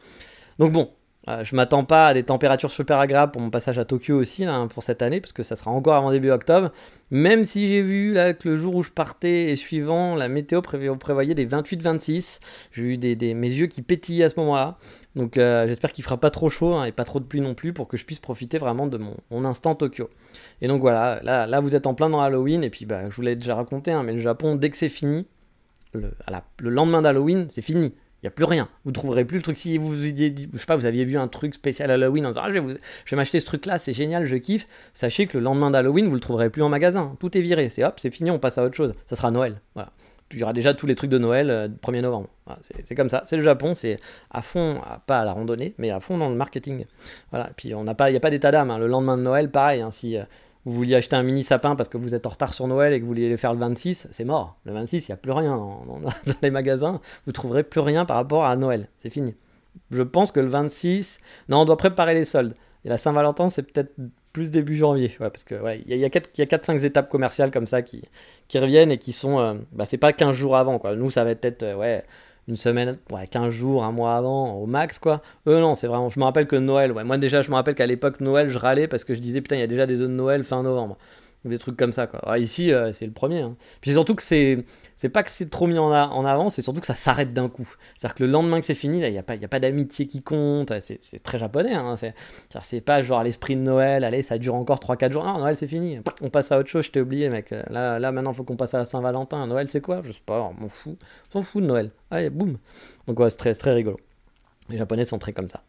Donc bon, euh, je m'attends pas à des températures super agréables pour mon passage à Tokyo aussi hein, pour cette année, parce que ça sera encore avant début octobre. Même si j'ai vu là, que le jour où je partais et suivant, la météo prévoyait des 28-26. J'ai eu des, mes yeux qui pétillaient à ce moment-là. Donc euh, j'espère qu'il fera pas trop chaud hein, et pas trop de pluie non plus pour que je puisse profiter vraiment de mon, instant Tokyo. Et donc voilà, là, là vous êtes en plein dans Halloween et puis bah, je vous l'ai déjà raconté, hein, mais le Japon, dès que c'est fini, le lendemain d'Halloween, c'est fini. Il n'y a plus rien. Vous trouverez plus le truc. Si vous, je sais pas, vous aviez vu un truc spécial Halloween en disant ah, je vais, m'acheter ce truc-là, c'est génial, je kiffe. Sachez que le lendemain d'Halloween, vous le trouverez plus en magasin. Tout est viré. C'est hop, c'est fini, on passe à autre chose. Ça sera Noël. Voilà. Il y déjà tous les trucs de Noël euh, 1er novembre. c'est comme ça. C'est le Japon, c'est à fond, pas à la randonnée, mais à fond dans le marketing. Voilà. Et puis on n'a pas, il n'y a pas d'état d'âme. Hein. Le lendemain de Noël, pareil. Hein, si euh, vous vouliez acheter un mini sapin parce que vous êtes en retard sur Noël et que vous vouliez le faire le 26, c'est mort. Le 26, il n'y a plus rien *laughs* dans, les magasins. Vous trouverez plus rien par rapport à Noël. C'est fini. Je pense que le 26, non, on doit préparer les soldes. Et la Saint-Valentin, c'est peut-être plus début janvier. Ouais, parce que ouais, il y a, 4-5 étapes commerciales comme ça qui, qui reviennent et qui sont. Euh, bah, c'est pas 15 jours avant. Quoi. Nous, ça va être euh, ouais, une semaine, ouais, 15 jours, un mois avant, au max, quoi. Eux, non, c'est vraiment. Je me rappelle que Noël, ouais. Moi, déjà, je me rappelle qu'à l'époque, Noël, je râlais parce que je disais, putain, il y a déjà des zones Noël fin novembre des trucs comme ça quoi. ici euh, c'est le premier. Hein. Puis surtout que c'est c'est pas que c'est trop mis en, avant, c'est surtout que ça s'arrête d'un coup. C'est-à-dire que le lendemain que c'est fini, il n'y a pas, pas d'amitié qui compte, c'est, très japonais. Hein. C'est, c'est pas genre l'esprit de Noël, allez, ça dure encore 3-4 jours. Non, Noël c'est fini, on passe à autre chose, je t'ai oublié mec. Là, là maintenant faut qu'on passe à la Saint-Valentin. Noël c'est quoi? Je sais pas, on m'en fout. On s'en fout de Noël. Allez, boum. Donc ouais, c'est très, très rigolo. Les japonais sont très comme ça.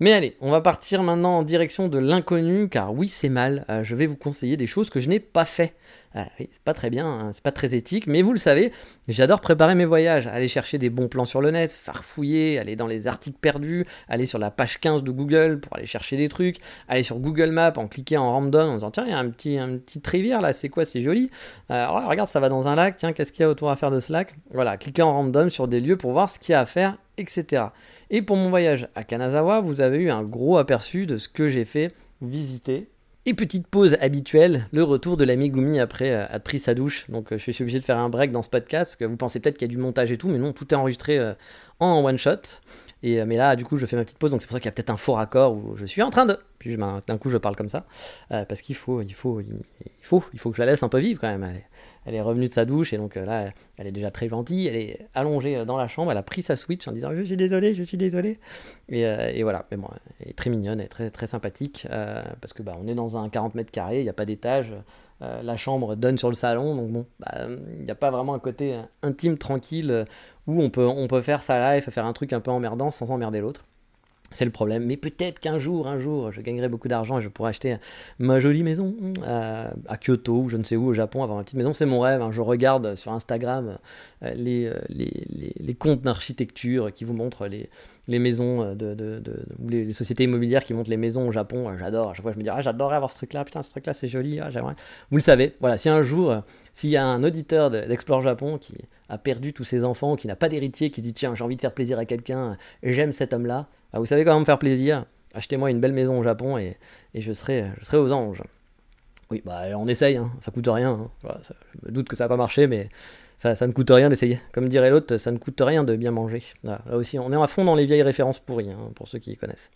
Mais allez, on va partir maintenant en direction de l'inconnu, car oui, c'est mal. Euh, je vais vous conseiller des choses que je n'ai pas fait. Euh, oui, c'est pas très bien, hein, c'est pas très éthique, mais vous le savez, j'adore préparer mes voyages, aller chercher des bons plans sur le net, farfouiller, aller dans les articles perdus, aller sur la page 15 de Google pour aller chercher des trucs, aller sur Google Maps en cliquant en random en disant tiens, il y a un petit, un petit rivière là, c'est quoi, c'est joli. Euh, regarde, ça va dans un lac, tiens, qu'est-ce qu'il y a autour à faire de ce lac? Voilà, cliquer en random sur des lieux pour voir ce qu'il y a à faire etc. Et pour mon voyage à Kanazawa, vous avez eu un gros aperçu de ce que j'ai fait visiter. Et petite pause habituelle, le retour de l'ami Gumi après euh, avoir pris sa douche. Donc euh, je suis obligé de faire un break dans ce podcast, vous pensez peut-être qu'il y a du montage et tout, mais non, tout est enregistré euh, en one shot. Et, mais là, du coup, je fais ma petite pause, donc c'est pour ça qu'il y a peut-être un faux raccord où je suis en train de. D'un coup, je parle comme ça, parce qu'il faut, il faut, il, faut, il faut que je la laisse un peu vivre quand même. Elle est revenue de sa douche et donc euh, là, elle est déjà très gentille. Elle est allongée euh, dans la chambre. Elle a pris sa Switch en disant Je suis désolé, je suis désolé. Et, euh, et voilà, mais bon, elle est très mignonne, elle est très, très sympathique parce que bah, on est dans un 40 mètres carrés, il n'y a pas d'étage. la chambre donne sur le salon, donc bon, bah, il n'y a pas vraiment un côté intime, tranquille, où on peut, on peut faire sa life, faire un truc un peu emmerdant sans emmerder l'autre. C'est le problème. Mais peut-être qu'un jour, un jour, je gagnerai beaucoup d'argent et je pourrai acheter ma jolie maison euh, à Kyoto ou je ne sais où au Japon, avoir ma petite maison. C'est mon rêve. Hein. Je regarde sur Instagram euh, les, les, les, comptes d'architecture qui vous montrent les, les maisons de, de, les, sociétés immobilières qui montrent les maisons au Japon. J'adore. À chaque fois, je me dis, ah, j'adorerais avoir ce truc-là. Putain, ce truc-là, c'est joli. Ah, j'aimerais. Vous le savez. Voilà. Si un jour, s'il y a un auditeur d'Explore Japon qui a perdu tous ses enfants, qui n'a pas d'héritier, qui dit, tiens, j'ai envie de faire plaisir à quelqu'un, j'aime cet homme-là, bah, vous savez comment me faire plaisir Achetez-moi une belle maison au Japon et, je, serai, je serai aux anges. Oui, bah on essaye, hein. ça coûte rien. Hein. Je me doute que ça va pas marcher, mais ça, ne coûte rien d'essayer. Comme dirait l'autre, ça ne coûte rien de bien manger. Là, aussi, on est à fond dans les vieilles références pourries, hein, pour ceux qui les connaissent.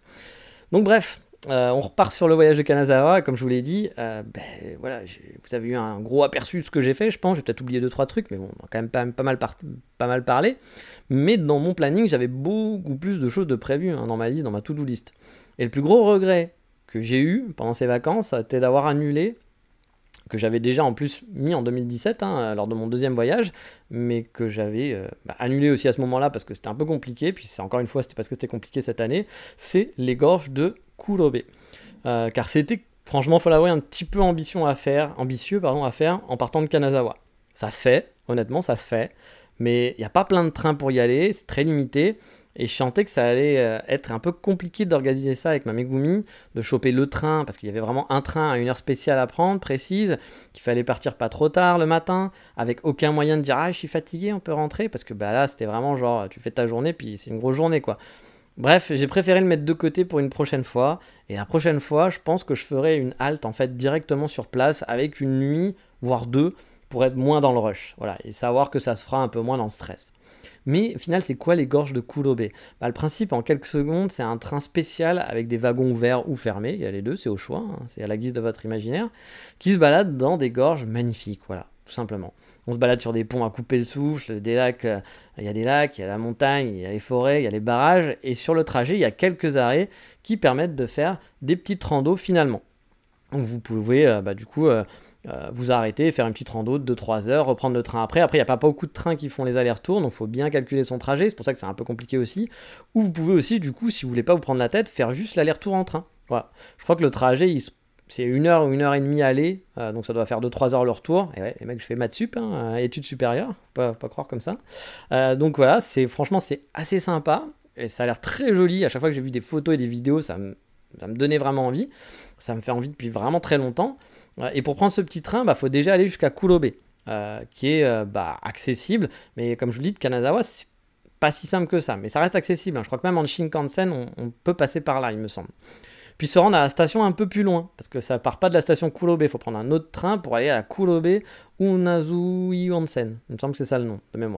Donc bref, euh, on repart sur le voyage de Kanazawa, comme je vous l'ai dit. Euh, ben, voilà, vous avez eu un gros aperçu de ce que j'ai fait, je pense. J'ai peut-être oublié deux trois trucs, mais bon, on a quand même pas, pas, mal, pas mal parlé. Mais dans mon planning, j'avais beaucoup plus de choses de prévues hein, dans ma liste, dans ma to-do list. Et le plus gros regret que j'ai eu pendant ces vacances, c'était d'avoir annulé que j'avais déjà en plus mis en 2017 hein, lors de mon deuxième voyage, mais que j'avais euh, bah, annulé aussi à ce moment-là parce que c'était un peu compliqué, puis c'est encore une fois c'était parce que c'était compliqué cette année, c'est les gorges de Kurobe. Euh, car c'était, franchement, faut l'avouer, un petit peu ambition à faire, ambitieux pardon, à faire en partant de Kanazawa. Ça se fait, honnêtement, ça se fait, mais il n'y a pas plein de trains pour y aller, c'est très limité. Et je sentais que ça allait euh, être un peu compliqué d'organiser ça avec ma Megumi, de choper le train, parce qu'il y avait vraiment un train à une heure spéciale à prendre, précise, qu'il fallait partir pas trop tard le matin, avec aucun moyen de dire ah je suis fatigué, on peut rentrer, parce que bah là c'était vraiment genre tu fais ta journée, puis c'est une grosse journée quoi. Bref, j'ai préféré le mettre de côté pour une prochaine fois. Et la prochaine fois, je pense que je ferai une halte en fait directement sur place avec une nuit, voire deux, pour être moins dans le rush. Voilà, et savoir que ça se fera un peu moins dans le stress. Mais au final, c'est quoi les gorges de Kurobe bah, Le principe, en quelques secondes, c'est un train spécial avec des wagons ouverts ou fermés, il y a les deux, c'est au choix, hein, c'est à la guise de votre imaginaire, qui se balade dans des gorges magnifiques, voilà, tout simplement. On se balade sur des ponts à couper le souffle, des lacs, euh, il y a des lacs, il y a la montagne, il y a les forêts, il y a les barrages, et sur le trajet, il y a quelques arrêts qui permettent de faire des petites randos finalement. vous pouvez euh, bah, du coup euh, euh, vous arrêter, faire une petite rando de 2-3 heures, reprendre le train après. Après, il n'y a pas beaucoup de trains qui font les allers-retours, donc il faut bien calculer son trajet. C'est pour ça que c'est un peu compliqué aussi. Ou vous pouvez aussi, du coup, si vous voulez pas vous prendre la tête, faire juste l'aller-retour en train. Voilà. Je crois que le trajet, c'est une heure ou une heure et demie aller, euh, donc ça doit faire 2-3 heures le retour. Et ouais, les mecs, je fais maths sup, hein, études supérieures, pas, pas croire comme ça. Euh, donc voilà, c'est franchement, c'est assez sympa. Et ça a l'air très joli. À chaque fois que j'ai vu des photos et des vidéos, ça ça me donnait vraiment envie. Ça me fait envie depuis vraiment très longtemps. Et pour prendre ce petit train, il bah, faut déjà aller jusqu'à Kurobe, euh, qui est euh, bah, accessible. Mais comme je vous dis, de Kanazawa, c'est pas si simple que ça. Mais ça reste accessible. Hein. Je crois que même en Shinkansen, on, peut passer par là, il me semble. Puis se rendre à la station un peu plus loin, parce que ça part pas de la station Kurobe. Il faut prendre un autre train pour aller à Kurobe Onsen. Il me semble que c'est ça le nom de mémoire.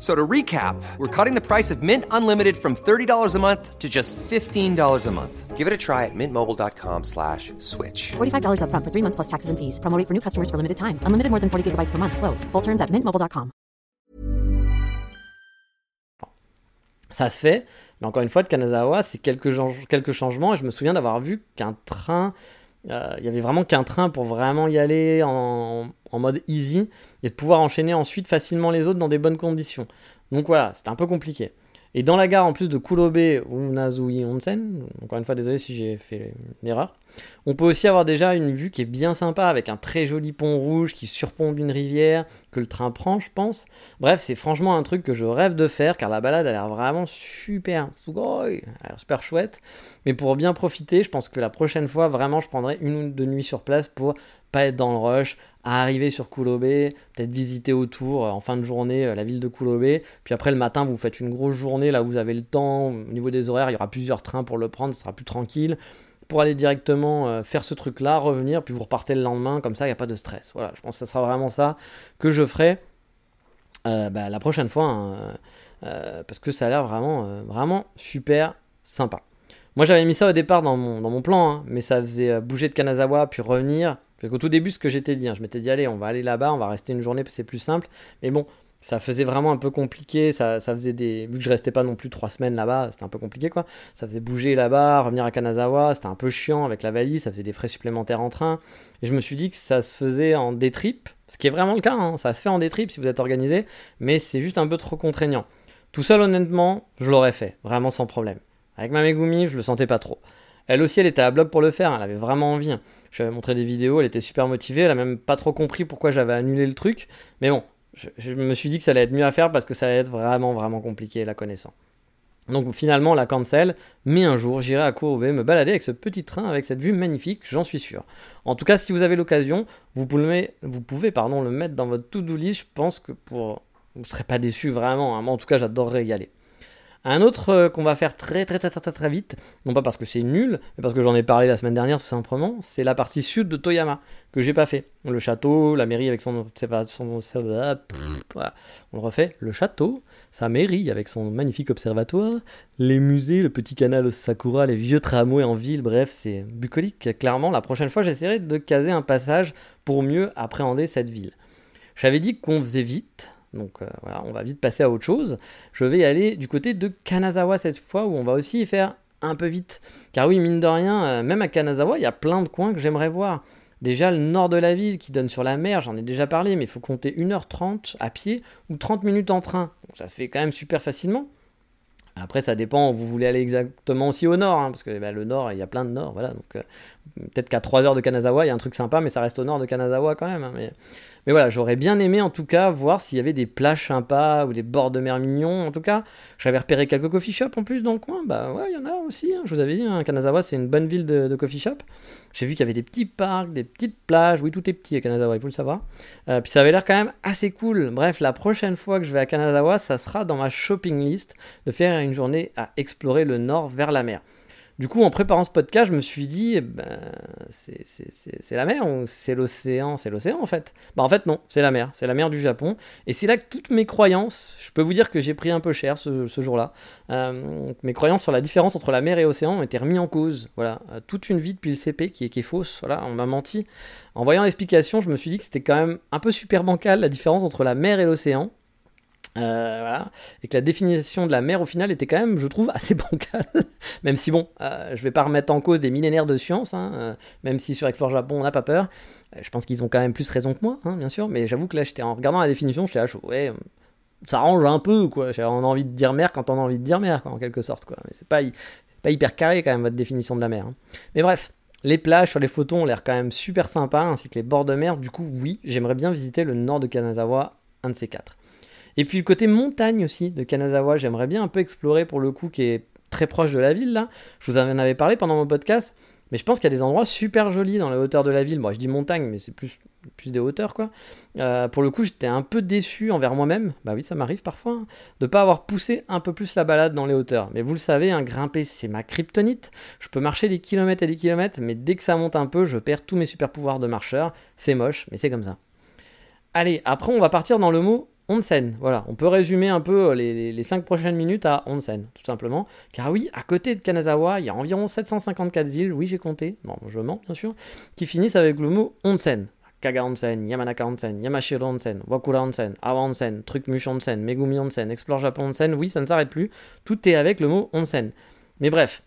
So to recap, we're cutting the price of Mint Unlimited from $30 a month to just $15 a month. Give it a try at mintmobile.com slash switch. $45 up front for three months plus taxes and fees. Promoting for new customers for limited time. Unlimited more than 40 gigabytes per month. Slows. Full terms at mintmobile.com. Ça se fait, mais encore une fois, de Kanazawa, c'est quelques, quelques changements. Et je me souviens d'avoir vu qu'un train... Euh, il y avait vraiment qu'un train pour vraiment y aller en, en, mode easy et de pouvoir enchaîner ensuite facilement les autres dans des bonnes conditions. Donc voilà, c'était un peu compliqué. Et dans la gare en plus de Kurobe ou Nazui Onsen, encore une fois désolé si j'ai fait une erreur, on peut aussi avoir déjà une vue qui est bien sympa avec un très joli pont rouge qui surplombe une rivière que le train prend je pense. Bref c'est franchement un truc que je rêve de faire car la balade a l'air vraiment super, super chouette. Mais pour bien profiter je pense que la prochaine fois vraiment je prendrai une ou deux nuits sur place pour pas être dans le rush, à arriver sur Kulobe, peut-être visiter autour euh, en fin de journée euh, la ville de Kulobe, puis après le matin vous faites une grosse journée là vous avez le temps, au niveau des horaires il y aura plusieurs trains pour le prendre, ce sera plus tranquille, pour aller directement euh, faire ce truc là, revenir, puis vous repartez le lendemain, comme ça il n'y a pas de stress. Voilà, je pense que ça sera vraiment ça que je ferai bah, la prochaine fois, hein, parce que ça a l'air vraiment, vraiment super sympa. Moi j'avais mis ça au départ dans mon, dans mon plan, hein, mais ça faisait bouger de Kanazawa, puis revenir, parce qu'au tout début, ce que j'étais dit, je m'étais dit, allez, on va aller là-bas, on va rester une journée, c'est plus simple. Mais bon, ça faisait vraiment un peu compliqué. Ça, ça, faisait des. Vu que je restais pas non plus trois semaines là-bas, c'était un peu compliqué, quoi. Ça faisait bouger là-bas, revenir à Kanazawa, c'était un peu chiant avec la valise, ça faisait des frais supplémentaires en train. Et je me suis dit que ça se faisait en détrip, ce qui est vraiment le cas, hein, ça se fait en détrip si vous êtes organisé, mais c'est juste un peu trop contraignant. Tout seul, honnêtement, je l'aurais fait, vraiment sans problème. Avec ma Megumi, je le sentais pas trop. Elle aussi, elle était à bloc pour le faire, elle avait vraiment envie. Je lui avais montré des vidéos, elle était super motivée, elle a même pas trop compris pourquoi j'avais annulé le truc. Mais bon, je, me suis dit que ça allait être mieux à faire parce que ça allait être vraiment, vraiment compliqué la connaissant. Donc finalement, la cancel, mais un jour, j'irai à Courbet me balader avec ce petit train, avec cette vue magnifique, j'en suis sûr. En tout cas, si vous avez l'occasion, vous pouvez, pardon, le mettre dans votre to-do list. Je pense que pour... vous ne serez pas déçu vraiment. Hein. Moi, en tout cas, j'adorerais y. Un autre euh, qu'on va faire très très très très très vite, non pas parce que c'est nul, mais parce que j'en ai parlé la semaine dernière tout simplement, c'est la partie sud de Toyama que j'ai pas fait. Le château, la mairie avec son, voilà. on le refait. Le château, sa mairie avec son magnifique observatoire, les musées, le petit canal Sakura, les vieux tramways en ville, bref, c'est bucolique. Clairement, la prochaine fois, j'essaierai de caser un passage pour mieux appréhender cette ville. J'avais dit qu'on faisait vite, donc euh, voilà, on va vite passer à autre chose. Je vais aller du côté de Kanazawa cette fois, où on va aussi faire un peu vite. Car oui, mine de rien, euh, même à Kanazawa, il y a plein de coins que j'aimerais voir. Déjà, le nord de la ville qui donne sur la mer, j'en ai déjà parlé, mais il faut compter 1h30 à pied ou 30 minutes en train. Donc ça se fait quand même super facilement. Après, ça dépend, vous voulez aller exactement aussi au nord, hein, parce que bah, le nord, il y a plein de nord, voilà. Donc, euh, peut-être qu'à 3 heures de Kanazawa, il y a un truc sympa, mais ça reste au nord de Kanazawa quand même. Hein, mais, voilà, j'aurais bien aimé en tout cas voir s'il y avait des plages sympas ou des bords de mer mignons. En tout cas, j'avais repéré quelques coffee shops en plus dans le coin. Bah ouais, il y en a aussi. Hein. Je vous avais dit, hein, Kanazawa, c'est une bonne ville de, coffee shop. J'ai vu qu'il y avait des petits parcs, des petites plages. Oui, tout est petit à Kanazawa, il faut le savoir. Euh, puis ça avait l'air quand même assez cool. Bref, la prochaine fois que je vais à Kanazawa, ça sera dans ma shopping list de faire une journée à explorer le nord vers la mer. Du coup, en préparant ce podcast, je me suis dit, eh ben, c'est la mer ou c'est l'océan? C'est l'océan en fait. Bah en fait non, c'est la mer, c'est la mer du Japon. Et c'est là que toutes mes croyances, je peux vous dire que j'ai pris un peu cher ce, jour-là. Euh, mes croyances sur la différence entre la mer et l'océan ont été remises en cause. Voilà, toute une vie depuis le CP qui est, qui est fausse. Voilà, on m'a menti. En voyant l'explication, je me suis dit que c'était quand même un peu super bancal la différence entre la mer et l'océan. Euh. Et que la définition de la mer au final était quand même, je trouve, assez bancale. *laughs* même si bon, euh, je vais pas remettre en cause des millénaires de science, hein, euh, même si sur Explore Japon on n'a pas peur. je pense qu'ils ont quand même plus raison que moi, hein, bien sûr, mais j'avoue que là, j'étais en regardant la définition, j'étais à chaud. Ouais, ça range un peu, quoi. On a envie de dire mer quand on a envie de dire mer, quoi, en quelque sorte, quoi. Mais c'est pas, pas hyper carré quand même votre définition de la mer. Hein. Mais bref. Les plages sur les photos ont l'air quand même super sympas, ainsi que les bords de mer. Du coup, oui, j'aimerais bien visiter le nord de Kanazawa, un de ces quatre. Et puis le côté montagne aussi de Kanazawa, j'aimerais bien un peu explorer pour le coup, qui est très proche de la ville là. Je vous en avais parlé pendant mon podcast, mais je pense qu'il y a des endroits super jolis dans les hauteurs de la ville. Moi, je dis montagne, mais c'est plus, plus des hauteurs quoi. Euh, pour le coup, j'étais un peu déçu envers moi-même. Bah oui, ça m'arrive parfois hein, de pas avoir poussé un peu plus la balade dans les hauteurs. Mais vous le savez, hein, grimper c'est ma kryptonite. Je peux marcher des kilomètres et des kilomètres, mais dès que ça monte un peu, je perds tous mes super pouvoirs de marcheur. C'est moche, mais c'est comme ça. Allez, après on va partir dans le mot onsen. Voilà, on peut résumer un peu les, les 5 prochaines minutes à onsen, tout simplement. Car oui, à côté de Kanazawa, il y a environ 754 villes, oui j'ai compté, non je mens bien sûr, qui finissent avec le mot onsen. Kaga Onsen, Yamanaka Onsen, Yamashiro Onsen, Wakura Onsen, Awa Onsen, Truc Onsen, Megumi Onsen, Explore Japon Onsen, oui ça ne s'arrête plus, tout est avec le mot onsen. Mais bref,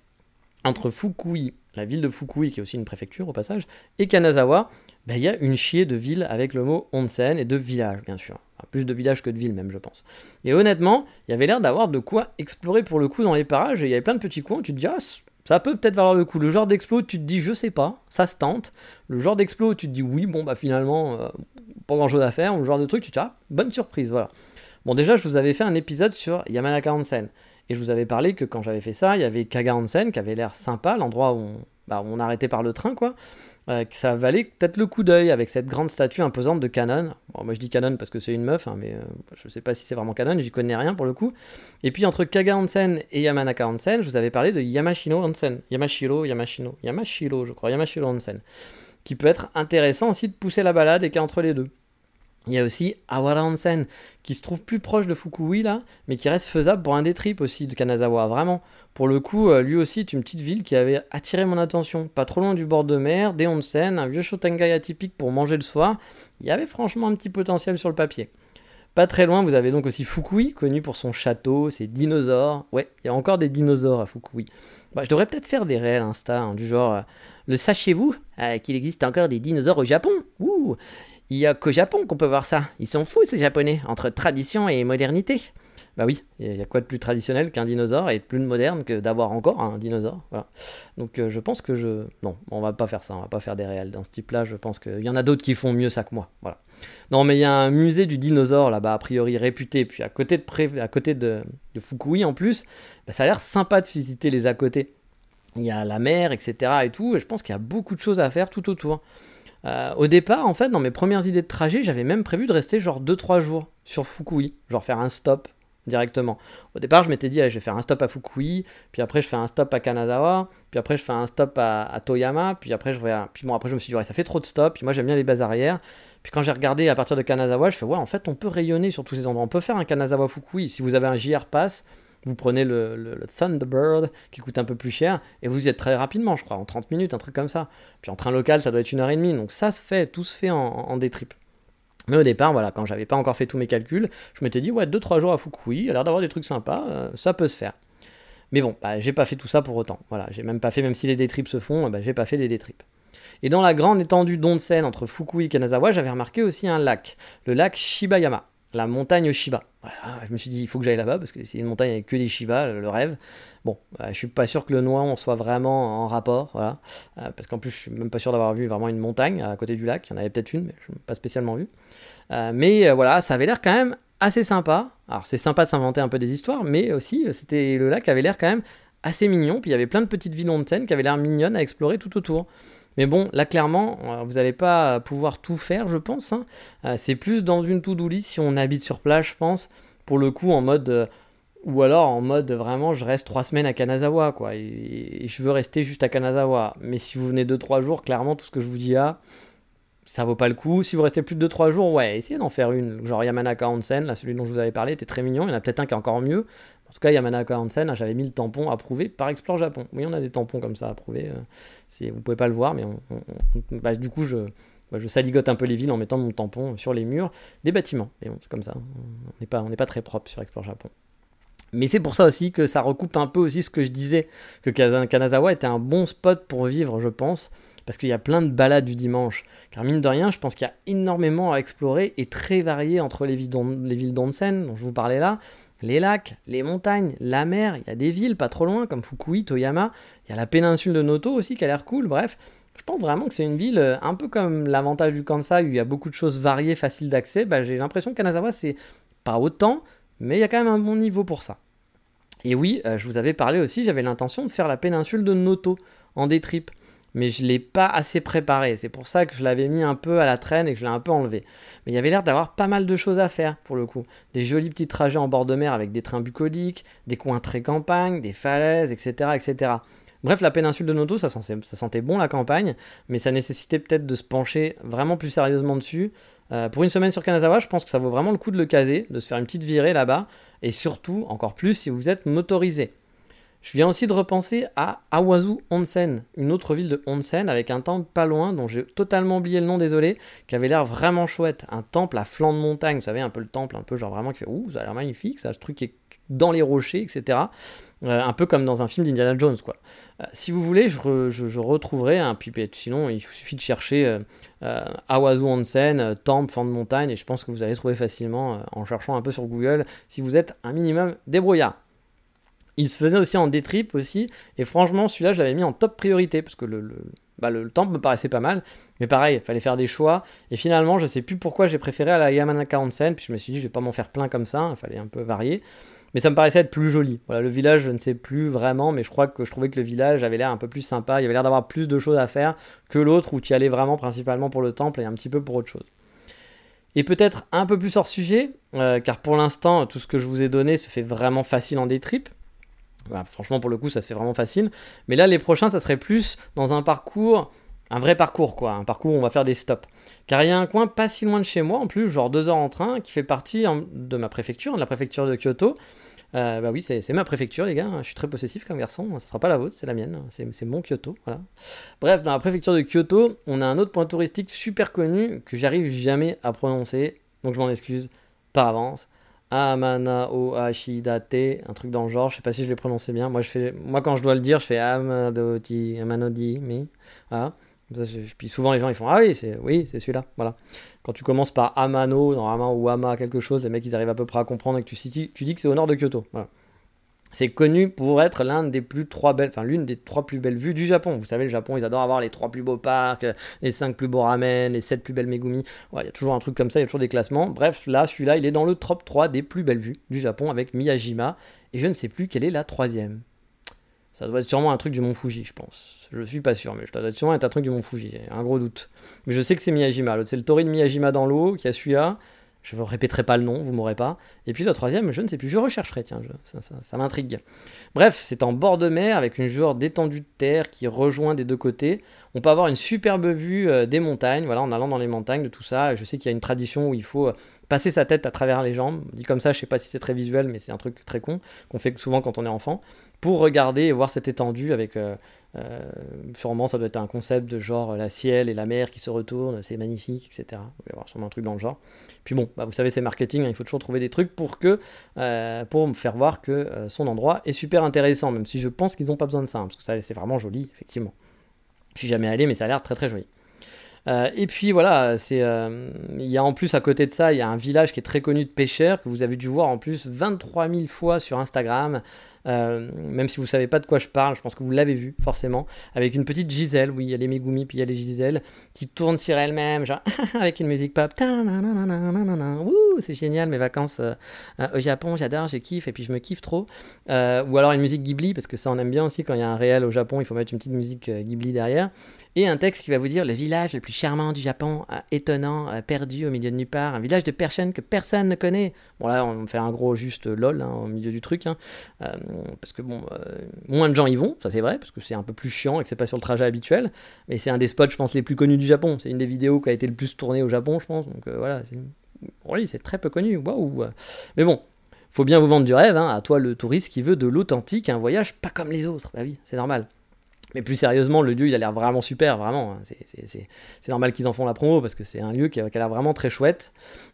entre Fukui, la ville de Fukui qui est aussi une préfecture au passage, et Kanazawa, ben, il y a une chier de villes avec le mot onsen et de villages bien sûr plus de villages que de villes même, je pense. Et honnêtement, il y avait l'air d'avoir de quoi explorer pour le coup dans les parages, et il y avait plein de petits coins où tu te dis, ah, ça peut peut-être valoir le coup. Le genre d'explo, tu te dis, je sais pas, ça se tente. Le genre d'explo, tu te dis, oui, bon, bah finalement, euh, pas grand chose à faire. Ou le genre de truc, tu te dis, ah, bonne surprise, voilà. Bon, déjà, je vous avais fait un épisode sur Yamanaka Onsen. Et je vous avais parlé que quand j'avais fait ça, il y avait Kaga Onsen qui avait l'air sympa, l'endroit où bah, on arrêtait par le train, quoi. Euh, que ça valait peut-être le coup d'œil avec cette grande statue imposante de Canon. Bon, moi je dis Canon parce que c'est une meuf, hein, mais euh, je sais pas si c'est vraiment Canon, j'y connais rien pour le coup. Et puis entre Kaga Onsen et Yamanaka Onsen, je vous avais parlé de Yamashino Onsen. Yamashiro, Yamashino, Yamashiro, je crois, Yamashiro Onsen. Qui peut être intéressant aussi de pousser la balade et qui est entre les deux. Il y a aussi Awara Onsen, qui se trouve plus proche de Fukui là, mais qui reste faisable pour un des trips aussi de Kanazawa, vraiment. Pour le coup, euh, lui aussi est une petite ville qui avait attiré mon attention. Pas trop loin du bord de mer, des onsen, un vieux shotengai atypique pour manger le soir. Il y avait franchement un petit potentiel sur le papier. Pas très loin, vous avez donc aussi Fukui, connu pour son château, ses dinosaures. Ouais, il y a encore des dinosaures à Fukui. Bah, je devrais peut-être faire des réels Insta, hein, du genre, euh, le sachez-vous euh, qu'il existe encore des dinosaures au Japon? Ouh il y a qu'au Japon qu'on peut voir ça. Ils sont fous ces Japonais, entre tradition et modernité. Bah oui, il y a quoi de plus traditionnel qu'un dinosaure et de plus moderne que d'avoir encore un dinosaure. Voilà. Donc euh, je pense que je... Non, on va pas faire ça, on va pas faire des réels dans ce type-là. Je pense qu'il y en a d'autres qui font mieux ça que moi. Voilà. Non, mais il y a un musée du dinosaure là-bas, a priori réputé, puis à côté de, à côté de... de Fukui en plus, bah, ça a l'air sympa de visiter les à côté. Il y a la mer, etc. et tout, et je pense qu'il y a beaucoup de choses à faire tout autour. Euh, au départ, en fait, dans mes premières idées de trajet, j'avais même prévu de rester genre 2-3 jours sur Fukui, genre faire un stop directement. Au départ, je m'étais dit, je vais faire un stop à Fukui, puis après je fais un stop à Kanazawa, puis après je fais un stop à, Toyama, puis après je puis bon après je me suis dit ouais, ça fait trop de stops, puis moi j'aime bien les bases arrière. Puis quand j'ai regardé à partir de Kanazawa, je fais ouais, en fait, on peut rayonner sur tous ces endroits. On peut faire un Kanazawa Fukui si vous avez un JR Pass. Vous prenez le, Thunderbird qui coûte un peu plus cher et vous y êtes très rapidement, je crois, en 30 minutes, un truc comme ça. Puis en train local, ça doit être une heure et demie. Donc ça se fait, tout se fait en, en détrip. Mais au départ, voilà, quand j'avais pas encore fait tous mes calculs, je m'étais dit, ouais, 2-3 jours à Fukui, il a d'avoir des trucs sympas, euh, ça peut se faire. Mais bon, bah, j'ai pas fait tout ça pour autant. Voilà, j'ai même pas fait, même si les détrips se font, bah, j'ai pas fait les détrips. Et dans la grande étendue d'Onsen entre Fukui et Kanazawa, j'avais remarqué aussi un lac, le lac Shibayama la montagne Shiba. je me suis dit, il faut que j'aille là-bas parce que c'est une montagne avec que des Shiba, le rêve. Bon, je je suis pas sûr que le noix on soit vraiment en rapport, voilà. Euh, parce qu'en plus, je suis même pas sûr d'avoir vu vraiment une montagne à côté du lac. Il y en avait peut-être une, mais je n'ai pas spécialement vu. Euh, mais euh, voilà, ça avait l'air quand même assez sympa. Alors, c'est sympa de s'inventer un peu des histoires, mais aussi, c'était le lac avait l'air quand même assez mignon. Puis il y avait plein de petites villes onsen qui avaient l'air mignonnes à explorer tout autour. Mais bon, là clairement, euh, vous n'allez pas pouvoir tout faire, je pense. Hein. Euh, c'est plus dans une to-do si on habite sur place, je pense. Pour le coup, en mode. Euh, ou alors en mode vraiment, je reste trois semaines à Kanazawa, quoi. Et, je veux rester juste à Kanazawa. Mais si vous venez 2-3 jours, clairement, tout ce que je vous dis là, ça vaut pas le coup. Si vous restez plus de 2-3 jours, ouais, essayez d'en faire une. Genre Yamanaka Onsen, là, celui dont je vous avais parlé, était très mignon. Il y en a peut-être un qui est encore mieux. En tout cas, Yamanaka Onsen, hein, j'avais mis le tampon approuvé par Explore Japon. Oui, on a des tampons comme ça approuvés. Euh, vous pouvez pas le voir, mais bah, du coup, je, bah, je saligote un peu les villes en mettant mon tampon sur les murs des bâtiments. Mais bon, c'est comme ça. On n'est pas, pas très propre sur Explore Japon. Mais c'est pour ça aussi que ça recoupe un peu aussi ce que je disais, que Kanazawa était un bon spot pour vivre, je pense, parce qu'il y a plein de balades du dimanche. Car mine de rien, je pense qu'il y a énormément à explorer et très varié entre les villes d'Onsen, dont je vous parlais là, les lacs, les montagnes, la mer, il y a des villes pas trop loin comme Fukui, Toyama, il y a la péninsule de Noto aussi qui a l'air cool, bref. Je pense vraiment que c'est une ville euh, un peu comme l'avantage du Kansai où il y a beaucoup de choses variées, faciles d'accès. Bah, j'ai l'impression que Kanazawa c'est pas autant, mais il y a quand même un bon niveau pour ça. Et oui, euh, je vous avais parlé aussi, j'avais l'intention de faire la péninsule de Noto en détrip mais je ne l'ai pas assez préparé. C'est pour ça que je l'avais mis un peu à la traîne et que je l'ai un peu enlevé. Mais il y avait l'air d'avoir pas mal de choses à faire pour le coup. Des jolis petits trajets en bord de mer avec des trains bucoliques, des coins très campagne, des falaises, etc. etc. Bref, la péninsule de Noto, ça, sentait bon la campagne, mais ça nécessitait peut-être de se pencher vraiment plus sérieusement dessus. Euh, pour une semaine sur Kanazawa, je pense que ça vaut vraiment le coup de le caser, de se faire une petite virée là-bas, et surtout, encore plus si vous êtes motorisé. Je viens aussi de repenser à Awazu Onsen, une autre ville de Onsen avec un temple pas loin dont j'ai totalement oublié le nom, désolé, qui avait l'air vraiment chouette. Un temple à flanc de montagne, vous savez, un peu le temple, un peu genre vraiment qui fait Ouh, ça a l'air magnifique, ça, ce truc qui est dans les rochers, etc. Euh, un peu comme dans un film d'Indiana Jones, quoi. Euh, si vous voulez, je, retrouverai un puis sinon il suffit de chercher euh, Awazu Onsen, temple, flanc de montagne, et je pense que vous allez trouver facilement en cherchant un peu sur Google si vous êtes un minimum débrouillard. Il se faisait aussi en détrip aussi, et franchement, celui-là, je l'avais mis en top priorité, parce que le, bah, le, temple me paraissait pas mal, mais pareil, il fallait faire des choix, et finalement, je sais plus pourquoi j'ai préféré à la Yamanaka Onsen, puis je me suis dit, je vais pas m'en faire plein comme ça, il fallait un peu varier, mais ça me paraissait être plus joli. Voilà, le village, je ne sais plus vraiment, mais je crois que je trouvais que le village avait l'air un peu plus sympa, il avait l'air d'avoir plus de choses à faire que l'autre où tu allais vraiment principalement pour le temple et un petit peu pour autre chose. Et peut-être un peu plus hors sujet, euh, car pour l'instant, tout ce que je vous ai donné se fait vraiment facile en détrip. Bah, franchement, pour le coup, ça se fait vraiment facile. Mais là, les prochains, ça serait plus dans un parcours, un vrai parcours, quoi. Un parcours où on va faire des stops. Car il y a un coin pas si loin de chez moi, en plus, genre deux heures en train, qui fait partie de ma préfecture, de la préfecture de Kyoto. Euh, bah oui, c'est ma préfecture, les gars. Je suis très possessif comme garçon. Ce sera pas la vôtre, c'est la mienne. C'est mon Kyoto. Voilà. Bref, dans la préfecture de Kyoto, on a un autre point touristique super connu que j'arrive jamais à prononcer. Donc je m'en excuse par avance. Amana o Ashidate, un truc dans le genre, je sais pas si je l'ai prononcé bien. Moi, je fais, moi quand je dois le dire, je fais Amadoti, Amanodi, mais voilà. puis souvent les gens ils font ah oui c'est oui celui-là voilà quand tu commences par Amano normalement ou Ama quelque chose les mecs ils arrivent à peu près à comprendre et que tu, tu dis que c'est au nord de Kyoto voilà. C'est connu pour être l'une des trois plus belles vues du Japon. Vous savez, le Japon, ils adorent avoir les trois plus beaux parcs, les cinq plus beaux ramen, les sept plus belles Megumi. Il y a toujours un truc comme ça, il y a toujours des classements. Bref, là, celui-là, il est dans le top 3 des plus belles vues du Japon avec Miyajima. Et je ne sais plus quelle est la troisième. Ça doit être sûrement un truc du Mont Fuji, je pense. Je suis pas sûr, mais ça doit sûrement être un truc du Mont Fuji. Un gros doute. Mais je sais que c'est Miyajima. C'est le Tori de Miyajima dans l'eau, qui a celui-là. Je ne répéterai pas le nom, vous m'aurez pas. Et puis le troisième, je ne sais plus, je rechercherai, tiens, ça, m'intrigue. Bref, c'est en bord de mer avec une joueur d'étendue de terre qui rejoint des deux côtés. On peut avoir une superbe vue euh, des montagnes, voilà, en allant dans les montagnes, de tout ça. Je sais qu'il y a une tradition où il faut euh, passer sa tête à travers les jambes. Dit comme ça, je sais pas si c'est très visuel, mais c'est un truc très con qu'on fait souvent quand on est enfant, pour regarder et voir cette étendue avec. Euh, sûrement, ça doit être un concept de genre la ciel et la mer qui se retournent, c'est magnifique, etc. Il va y sûrement un truc dans le genre. Puis bon, bah, vous savez, c'est marketing, hein, il faut toujours trouver des trucs pour que euh, pour me faire voir que euh, son endroit est super intéressant, même si je pense qu'ils n'ont pas besoin de ça, hein, parce que ça c'est vraiment joli, effectivement. Je suis jamais allé, mais ça a l'air très très joli. Euh, et puis voilà, c'est il y a en plus à côté de ça, il y a un village qui est très connu de pêcheurs que vous avez dû voir en plus 23 000 fois sur Instagram. Euh, même si vous savez pas de quoi je parle, je pense que vous l'avez vu forcément, avec une petite Gisèle, oui, il y a les Megumi, puis il y a les Gisèle, qui tournent sur elle-même, genre *laughs* avec une musique pop, c'est génial, mes vacances euh, au Japon, j'adore, je kiffe, et puis je me kiffe trop. Euh, ou alors une musique Ghibli, parce que ça on aime bien aussi, quand il y a un réel au Japon, il faut mettre une petite musique Ghibli derrière. Et un texte qui va vous dire le village le plus charmant du Japon, étonnant, perdu au milieu de nulle part, un village de personnes que personne ne connaît. Bon là on fait un gros juste lol hein, au milieu du truc. Hein parce que bon, euh, moins de gens y vont, ça c'est vrai, parce que c'est un peu plus chiant et que c'est pas sur le trajet habituel. Mais c'est un des spots, je pense, les plus connus du Japon. C'est une des vidéos qui a été le plus tournée au Japon, je pense. Donc euh, voilà, oui, c'est très peu connu. Waouh. Mais bon, faut bien vous vendre du rêve, hein, à toi le touriste qui veut de l'authentique, un voyage pas comme les autres. Bah oui, c'est normal. Mais plus sérieusement, le lieu, il a l'air vraiment super, vraiment. Hein. C'est normal qu'ils en font la promo parce que c'est un lieu qui a, l'air vraiment très chouette.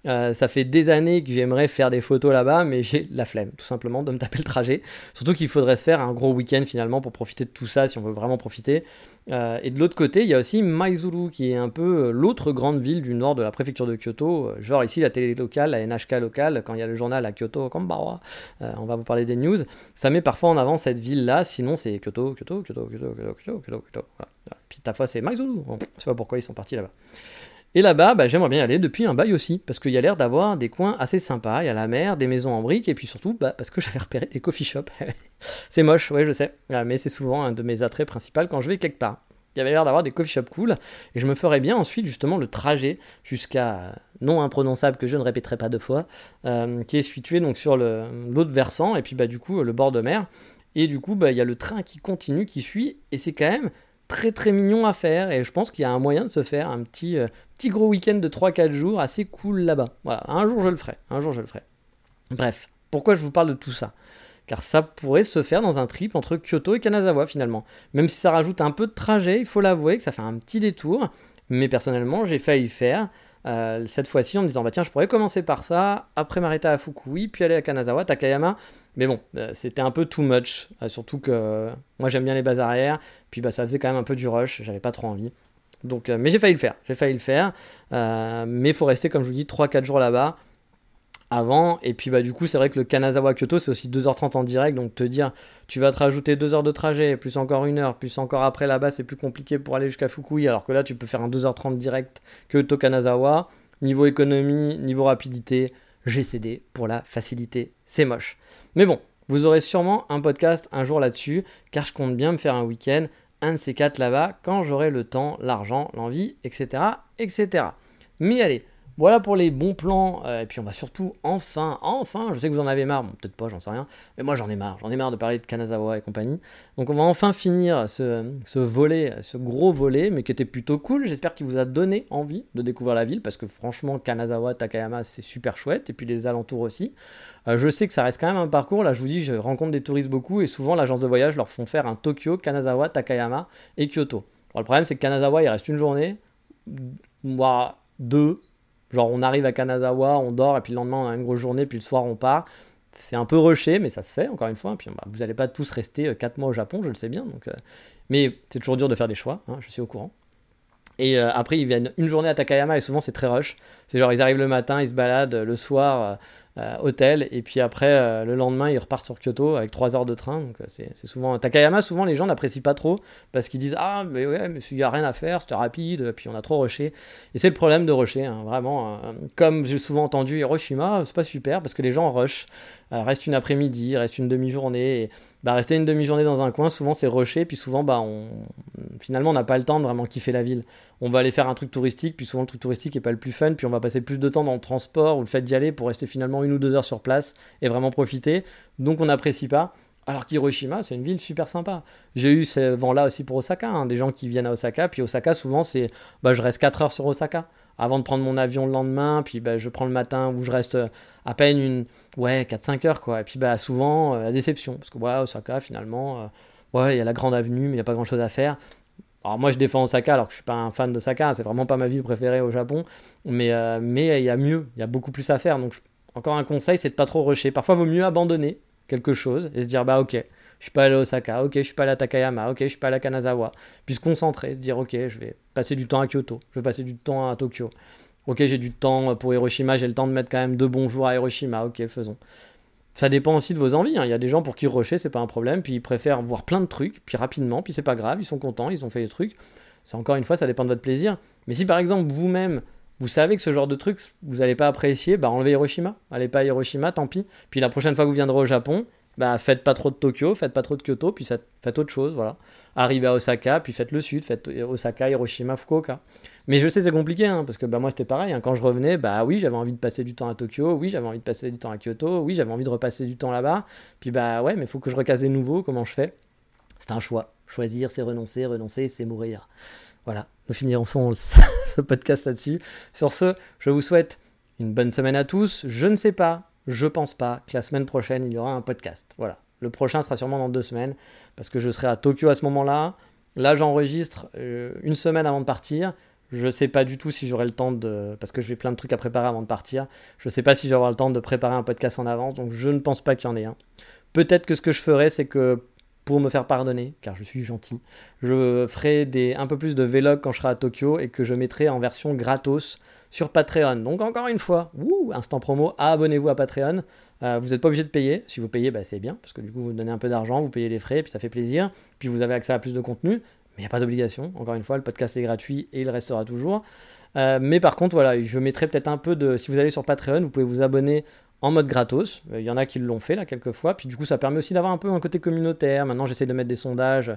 Euh, ça fait des années que j'aimerais faire des photos là-bas, mais j'ai la flemme, tout simplement, de me taper le trajet. Surtout qu'il faudrait se faire un gros week-end finalement pour profiter de tout ça, si on veut vraiment profiter. Euh, et de l'autre côté, il y a aussi Maizuru, qui est un peu euh, l'autre grande ville du nord de la préfecture de Kyoto. Genre ici, la télé locale, la NHK locale, quand il y a le journal à Kyoto, Kambawa, on va vous parler des news, ça met parfois en avant cette ville-là, sinon c'est Kyoto, Kyoto, Kyoto, Kyoto, Kyoto. Puis ta fois, c'est Maizuru. On ne sait pas pourquoi ils sont partis là-bas. Et là-bas, bah, j'aimerais bien aller depuis un bail aussi, parce qu'il y a l'air d'avoir des coins assez sympas. Il y a la mer, des maisons en briques, et puis surtout, bah, parce que *laughs* j'avais repéré des coffee shops. *laughs* c'est moche, ouais, je sais, mais c'est souvent un de mes attraits principaux quand je vais quelque part. Il y avait l'air d'avoir des coffee shops cool, et je me ferais bien ensuite justement le trajet jusqu'à non imprononçable que je ne répéterai pas deux fois, euh, qui est situé donc sur l'autre versant, et puis bah, du coup le bord de mer. Et du coup, il y a le train qui continue, qui suit, et c'est quand même très très mignon à faire. Et je pense qu'il y a un moyen de se faire un petit, euh, gros week-end de 3-4 jours assez cool là-bas. Voilà, un jour je le ferai. Un jour je le ferai. Bref, pourquoi je vous parle de tout ça? Car ça pourrait se faire dans un trip entre Kyoto et Kanazawa finalement. Même si ça rajoute un peu de trajet, il faut l'avouer que ça fait un petit détour. Mais personnellement, j'ai failli faire. Euh, cette fois-ci en me disant bah tiens je pourrais commencer par ça, après m'arrêter à Fukui, puis aller à Kanazawa, Takayama. Mais bon, euh, c'était un peu too much, euh, surtout que moi j'aime bien les bases arrière, puis bah, ça faisait quand même un peu du rush, j'avais pas trop envie. Donc, mais j'ai failli le faire, j'ai failli le faire. mais il faut rester, comme je vous dis, 3-4 jours là-bas avant. Et puis bah du coup, c'est vrai que le Kanazawa Kyoto, c'est aussi 2h30 en direct. Donc te dire, tu vas te rajouter 2 heures de trajet, plus encore une heure, plus encore après là-bas, c'est plus compliqué pour aller jusqu'à Fukui. Alors que là, tu peux faire un 2h30 direct Kyoto Kanazawa. Niveau économie, niveau rapidité, j'ai pour la facilité. C'est moche. Mais bon, vous aurez sûrement un podcast un jour là-dessus, car je compte bien me faire un week-end, un de ces quatre là-bas, quand j'aurai le temps, l'argent, l'envie, etc., etc. Mais allez, voilà pour les bons plans. Euh, et puis on va surtout enfin, enfin, je sais que vous en avez marre, peut-être pas, j'en sais rien, mais moi j'en ai marre. J'en ai marre de parler de Kanazawa et compagnie. Donc on va enfin finir ce, volet, ce gros volet, mais qui était plutôt cool. J'espère qu'il vous a donné envie de découvrir la ville, parce que franchement, Kanazawa, Takayama, c'est super chouette, et puis les alentours aussi. Euh, je sais que ça reste quand même un parcours. Là, je vous dis, je rencontre des touristes beaucoup, et souvent l'agence de voyage leur font faire un Tokyo, Kanazawa, Takayama et Kyoto. le problème, c'est que Kanazawa, il reste une journée, voire deux Genre, on arrive à Kanazawa, on dort, et puis le lendemain, on a une grosse journée, puis le soir, on part. C'est un peu rushé, mais ça se fait, encore une fois. Puis bah, vous n'allez pas tous rester 4 euh, mois au Japon, je le sais bien. Euh, mais c'est toujours dur de faire des choix, hein, je suis au courant. Et euh, après, ils viennent une journée à Takayama et souvent c'est très rush. C'est genre, ils arrivent le matin, ils se baladent le soir, hôtel, et puis après, le lendemain, ils repartent sur Kyoto avec 3 heures de train. Donc c'est souvent. Takayama, souvent les gens n'apprécient pas trop parce qu'ils disent Ah, mais ouais, mais il n'y a rien à faire, c'était rapide, puis on a trop rushé. Et c'est le problème de rusher, hein, vraiment. comme j'ai souvent entendu, Hiroshima, c'est pas super parce que les gens rushent. Reste une après-midi, reste une demi-journée. Bah, rester une demi-journée dans un coin, souvent c'est rushé, puis souvent bah, on... finalement on n'a pas le temps de vraiment kiffer la ville. On va aller faire un truc touristique, puis souvent le truc touristique n'est pas le plus fun, puis on va passer plus de temps dans le transport ou le fait d'y aller pour rester finalement une ou deux heures sur place et vraiment profiter. Donc on n'apprécie pas. Alors qu'Hiroshima, c'est une ville super sympa. J'ai eu ce vent-là aussi pour Osaka, hein. des gens qui viennent à Osaka, puis Osaka, souvent, c'est bah, je reste 4 heures sur Osaka avant de prendre mon avion le lendemain, puis bah, je prends le matin où je reste euh, à peine une ouais 4-5 heures quoi. Et puis bah souvent euh, la déception parce que Osaka finalement euh, ouais il y a la grande avenue mais il n'y a pas grand chose à faire. Alors moi je défends Osaka alors que je suis pas un fan d'Osaka, c'est vraiment pas ma ville préférée au Japon, mais mais il y a mieux, il y a beaucoup plus à faire. Donc encore un conseil c'est de pas trop rusher. Parfois il vaut mieux abandonner quelque chose et se dire bah ok je suis pas allé à Osaka, ok, je suis pas allé à Takayama, ok, je suis pas allé à Kanazawa. Puis se concentrer, se dire, ok, je vais passer du temps à Kyoto, je vais passer du temps à Tokyo. Ok, j'ai du temps pour Hiroshima, j'ai le temps de mettre quand même deux bons jours à Hiroshima, ok, faisons. Ça dépend aussi de vos envies. Hein. Il y a des gens pour qui rusher, c'est pas un problème, puis ils préfèrent voir plein de trucs, puis rapidement, puis c'est pas grave, ils sont contents, ils ont fait des trucs. C'est encore une fois, ça dépend de votre plaisir. Mais si par exemple vous-même, vous savez que ce genre de trucs, vous n'allez pas apprécier, bah enlevez Hiroshima. Allez pas à Hiroshima, tant pis. Puis la prochaine fois que vous viendrez au Japon, bah, faites pas trop de Tokyo, faites pas trop de Kyoto, puis faites, autre chose, voilà. Arrivez à Osaka, puis faites le sud, faites Osaka, Hiroshima, Fukuoka. Mais je sais c'est compliqué, hein, parce que bah, moi c'était pareil, hein. quand je revenais, bah oui, j'avais envie de passer du temps à Tokyo, oui, j'avais envie de passer du temps à Kyoto, oui, j'avais envie de repasser du temps là-bas, puis bah ouais, mais faut que je recasse des nouveaux, comment je fais? C'est un choix. Choisir, c'est renoncer, renoncer, c'est mourir. Voilà, nous finirons *laughs* ce podcast là-dessus. Sur ce, je vous souhaite une bonne semaine à tous. Je ne sais pas je pense pas que la semaine prochaine, il y aura un podcast. Voilà. Le prochain sera sûrement dans deux semaines, parce que je serai à Tokyo à ce moment-là. Là, j'enregistre euh, une semaine avant de partir. Je ne sais pas du tout si j'aurai le temps de. Parce que j'ai plein de trucs à préparer avant de partir. Je ne sais pas si j'aurai le temps de préparer un podcast en avance, donc je ne pense pas qu'il y en ait un. Peut-être que ce que je ferai, c'est que pour me faire pardonner, car je suis gentil, je ferai des, un peu plus de vlog quand je serai à Tokyo et que je mettrai en version gratos sur Patreon. Donc encore une fois, instant promo, abonnez-vous à Patreon. Euh, vous n'êtes pas obligé de payer. Si vous payez, bah, c'est bien, parce que du coup, vous donnez un peu d'argent, vous payez les frais, puis ça fait plaisir. Puis vous avez accès à plus de contenu. Mais il n'y a pas d'obligation. Encore une fois, le podcast est gratuit et il restera toujours. Euh, mais par contre, voilà, je mettrai peut-être un peu de. Si vous allez sur Patreon, vous pouvez vous abonner en mode gratos. Il y en a qui l'ont fait là quelques fois. Puis du coup, ça permet aussi d'avoir un peu un côté communautaire. Maintenant, j'essaie de mettre des sondages.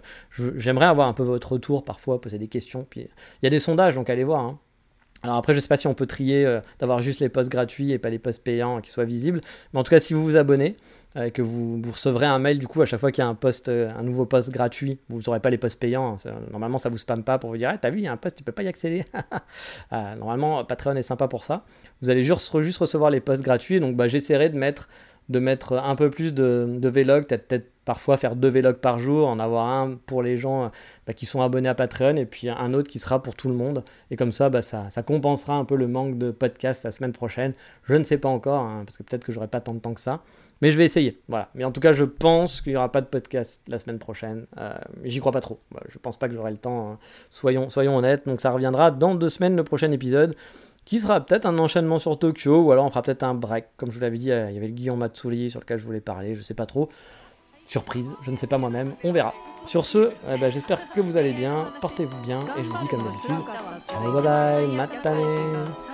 J'aimerais avoir un peu votre retour parfois, poser des questions. Puis il y a des sondages, donc allez voir. Hein. Alors après, je sais pas si on peut trier euh, d'avoir juste les posts gratuits et pas les posts payants qui soient visibles. Mais en tout cas, si vous vous abonnez, et euh, que vous, recevrez un mail du coup à chaque fois qu'il y a un euh, un nouveau post gratuit, vous n'aurez pas les posts payants. Hein, normalement, ça vous spamme pas pour vous dire, ah, t'as vu, il y a un post, tu peux pas y accéder. *laughs* normalement, Patreon est sympa pour ça. Vous allez juste, juste recevoir les posts gratuits. Donc, bah, j'essaierai de mettre de mettre un peu plus de, de vlogs, peut-être parfois faire deux vlogs par jour, en avoir un pour les gens bah, qui sont abonnés à Patreon et puis un autre qui sera pour tout le monde. Et comme ça, bah, ça, compensera un peu le manque de podcast la semaine prochaine. Je ne sais pas encore, hein, parce que peut-être que j'aurai pas tant de temps que ça. Mais je vais essayer. Voilà. Mais en tout cas, je pense qu'il n'y aura pas de podcast la semaine prochaine. Euh, J'y crois pas trop. je pense pas que j'aurai le temps. Hein. Soyons, soyons honnêtes. Donc ça reviendra dans deux semaines le prochain épisode qui sera peut-être un enchaînement sur Tokyo, ou alors on fera peut-être un break. Comme je vous l'avais dit, il y avait le Guillaume Matsuri sur lequel je voulais parler, je sais pas trop. Surprise, je ne sais pas moi-même, on verra. Sur ce, eh ben, j'espère que vous allez bien, portez-vous bien, et je vous dis comme d'habitude, ciao bye bye, matane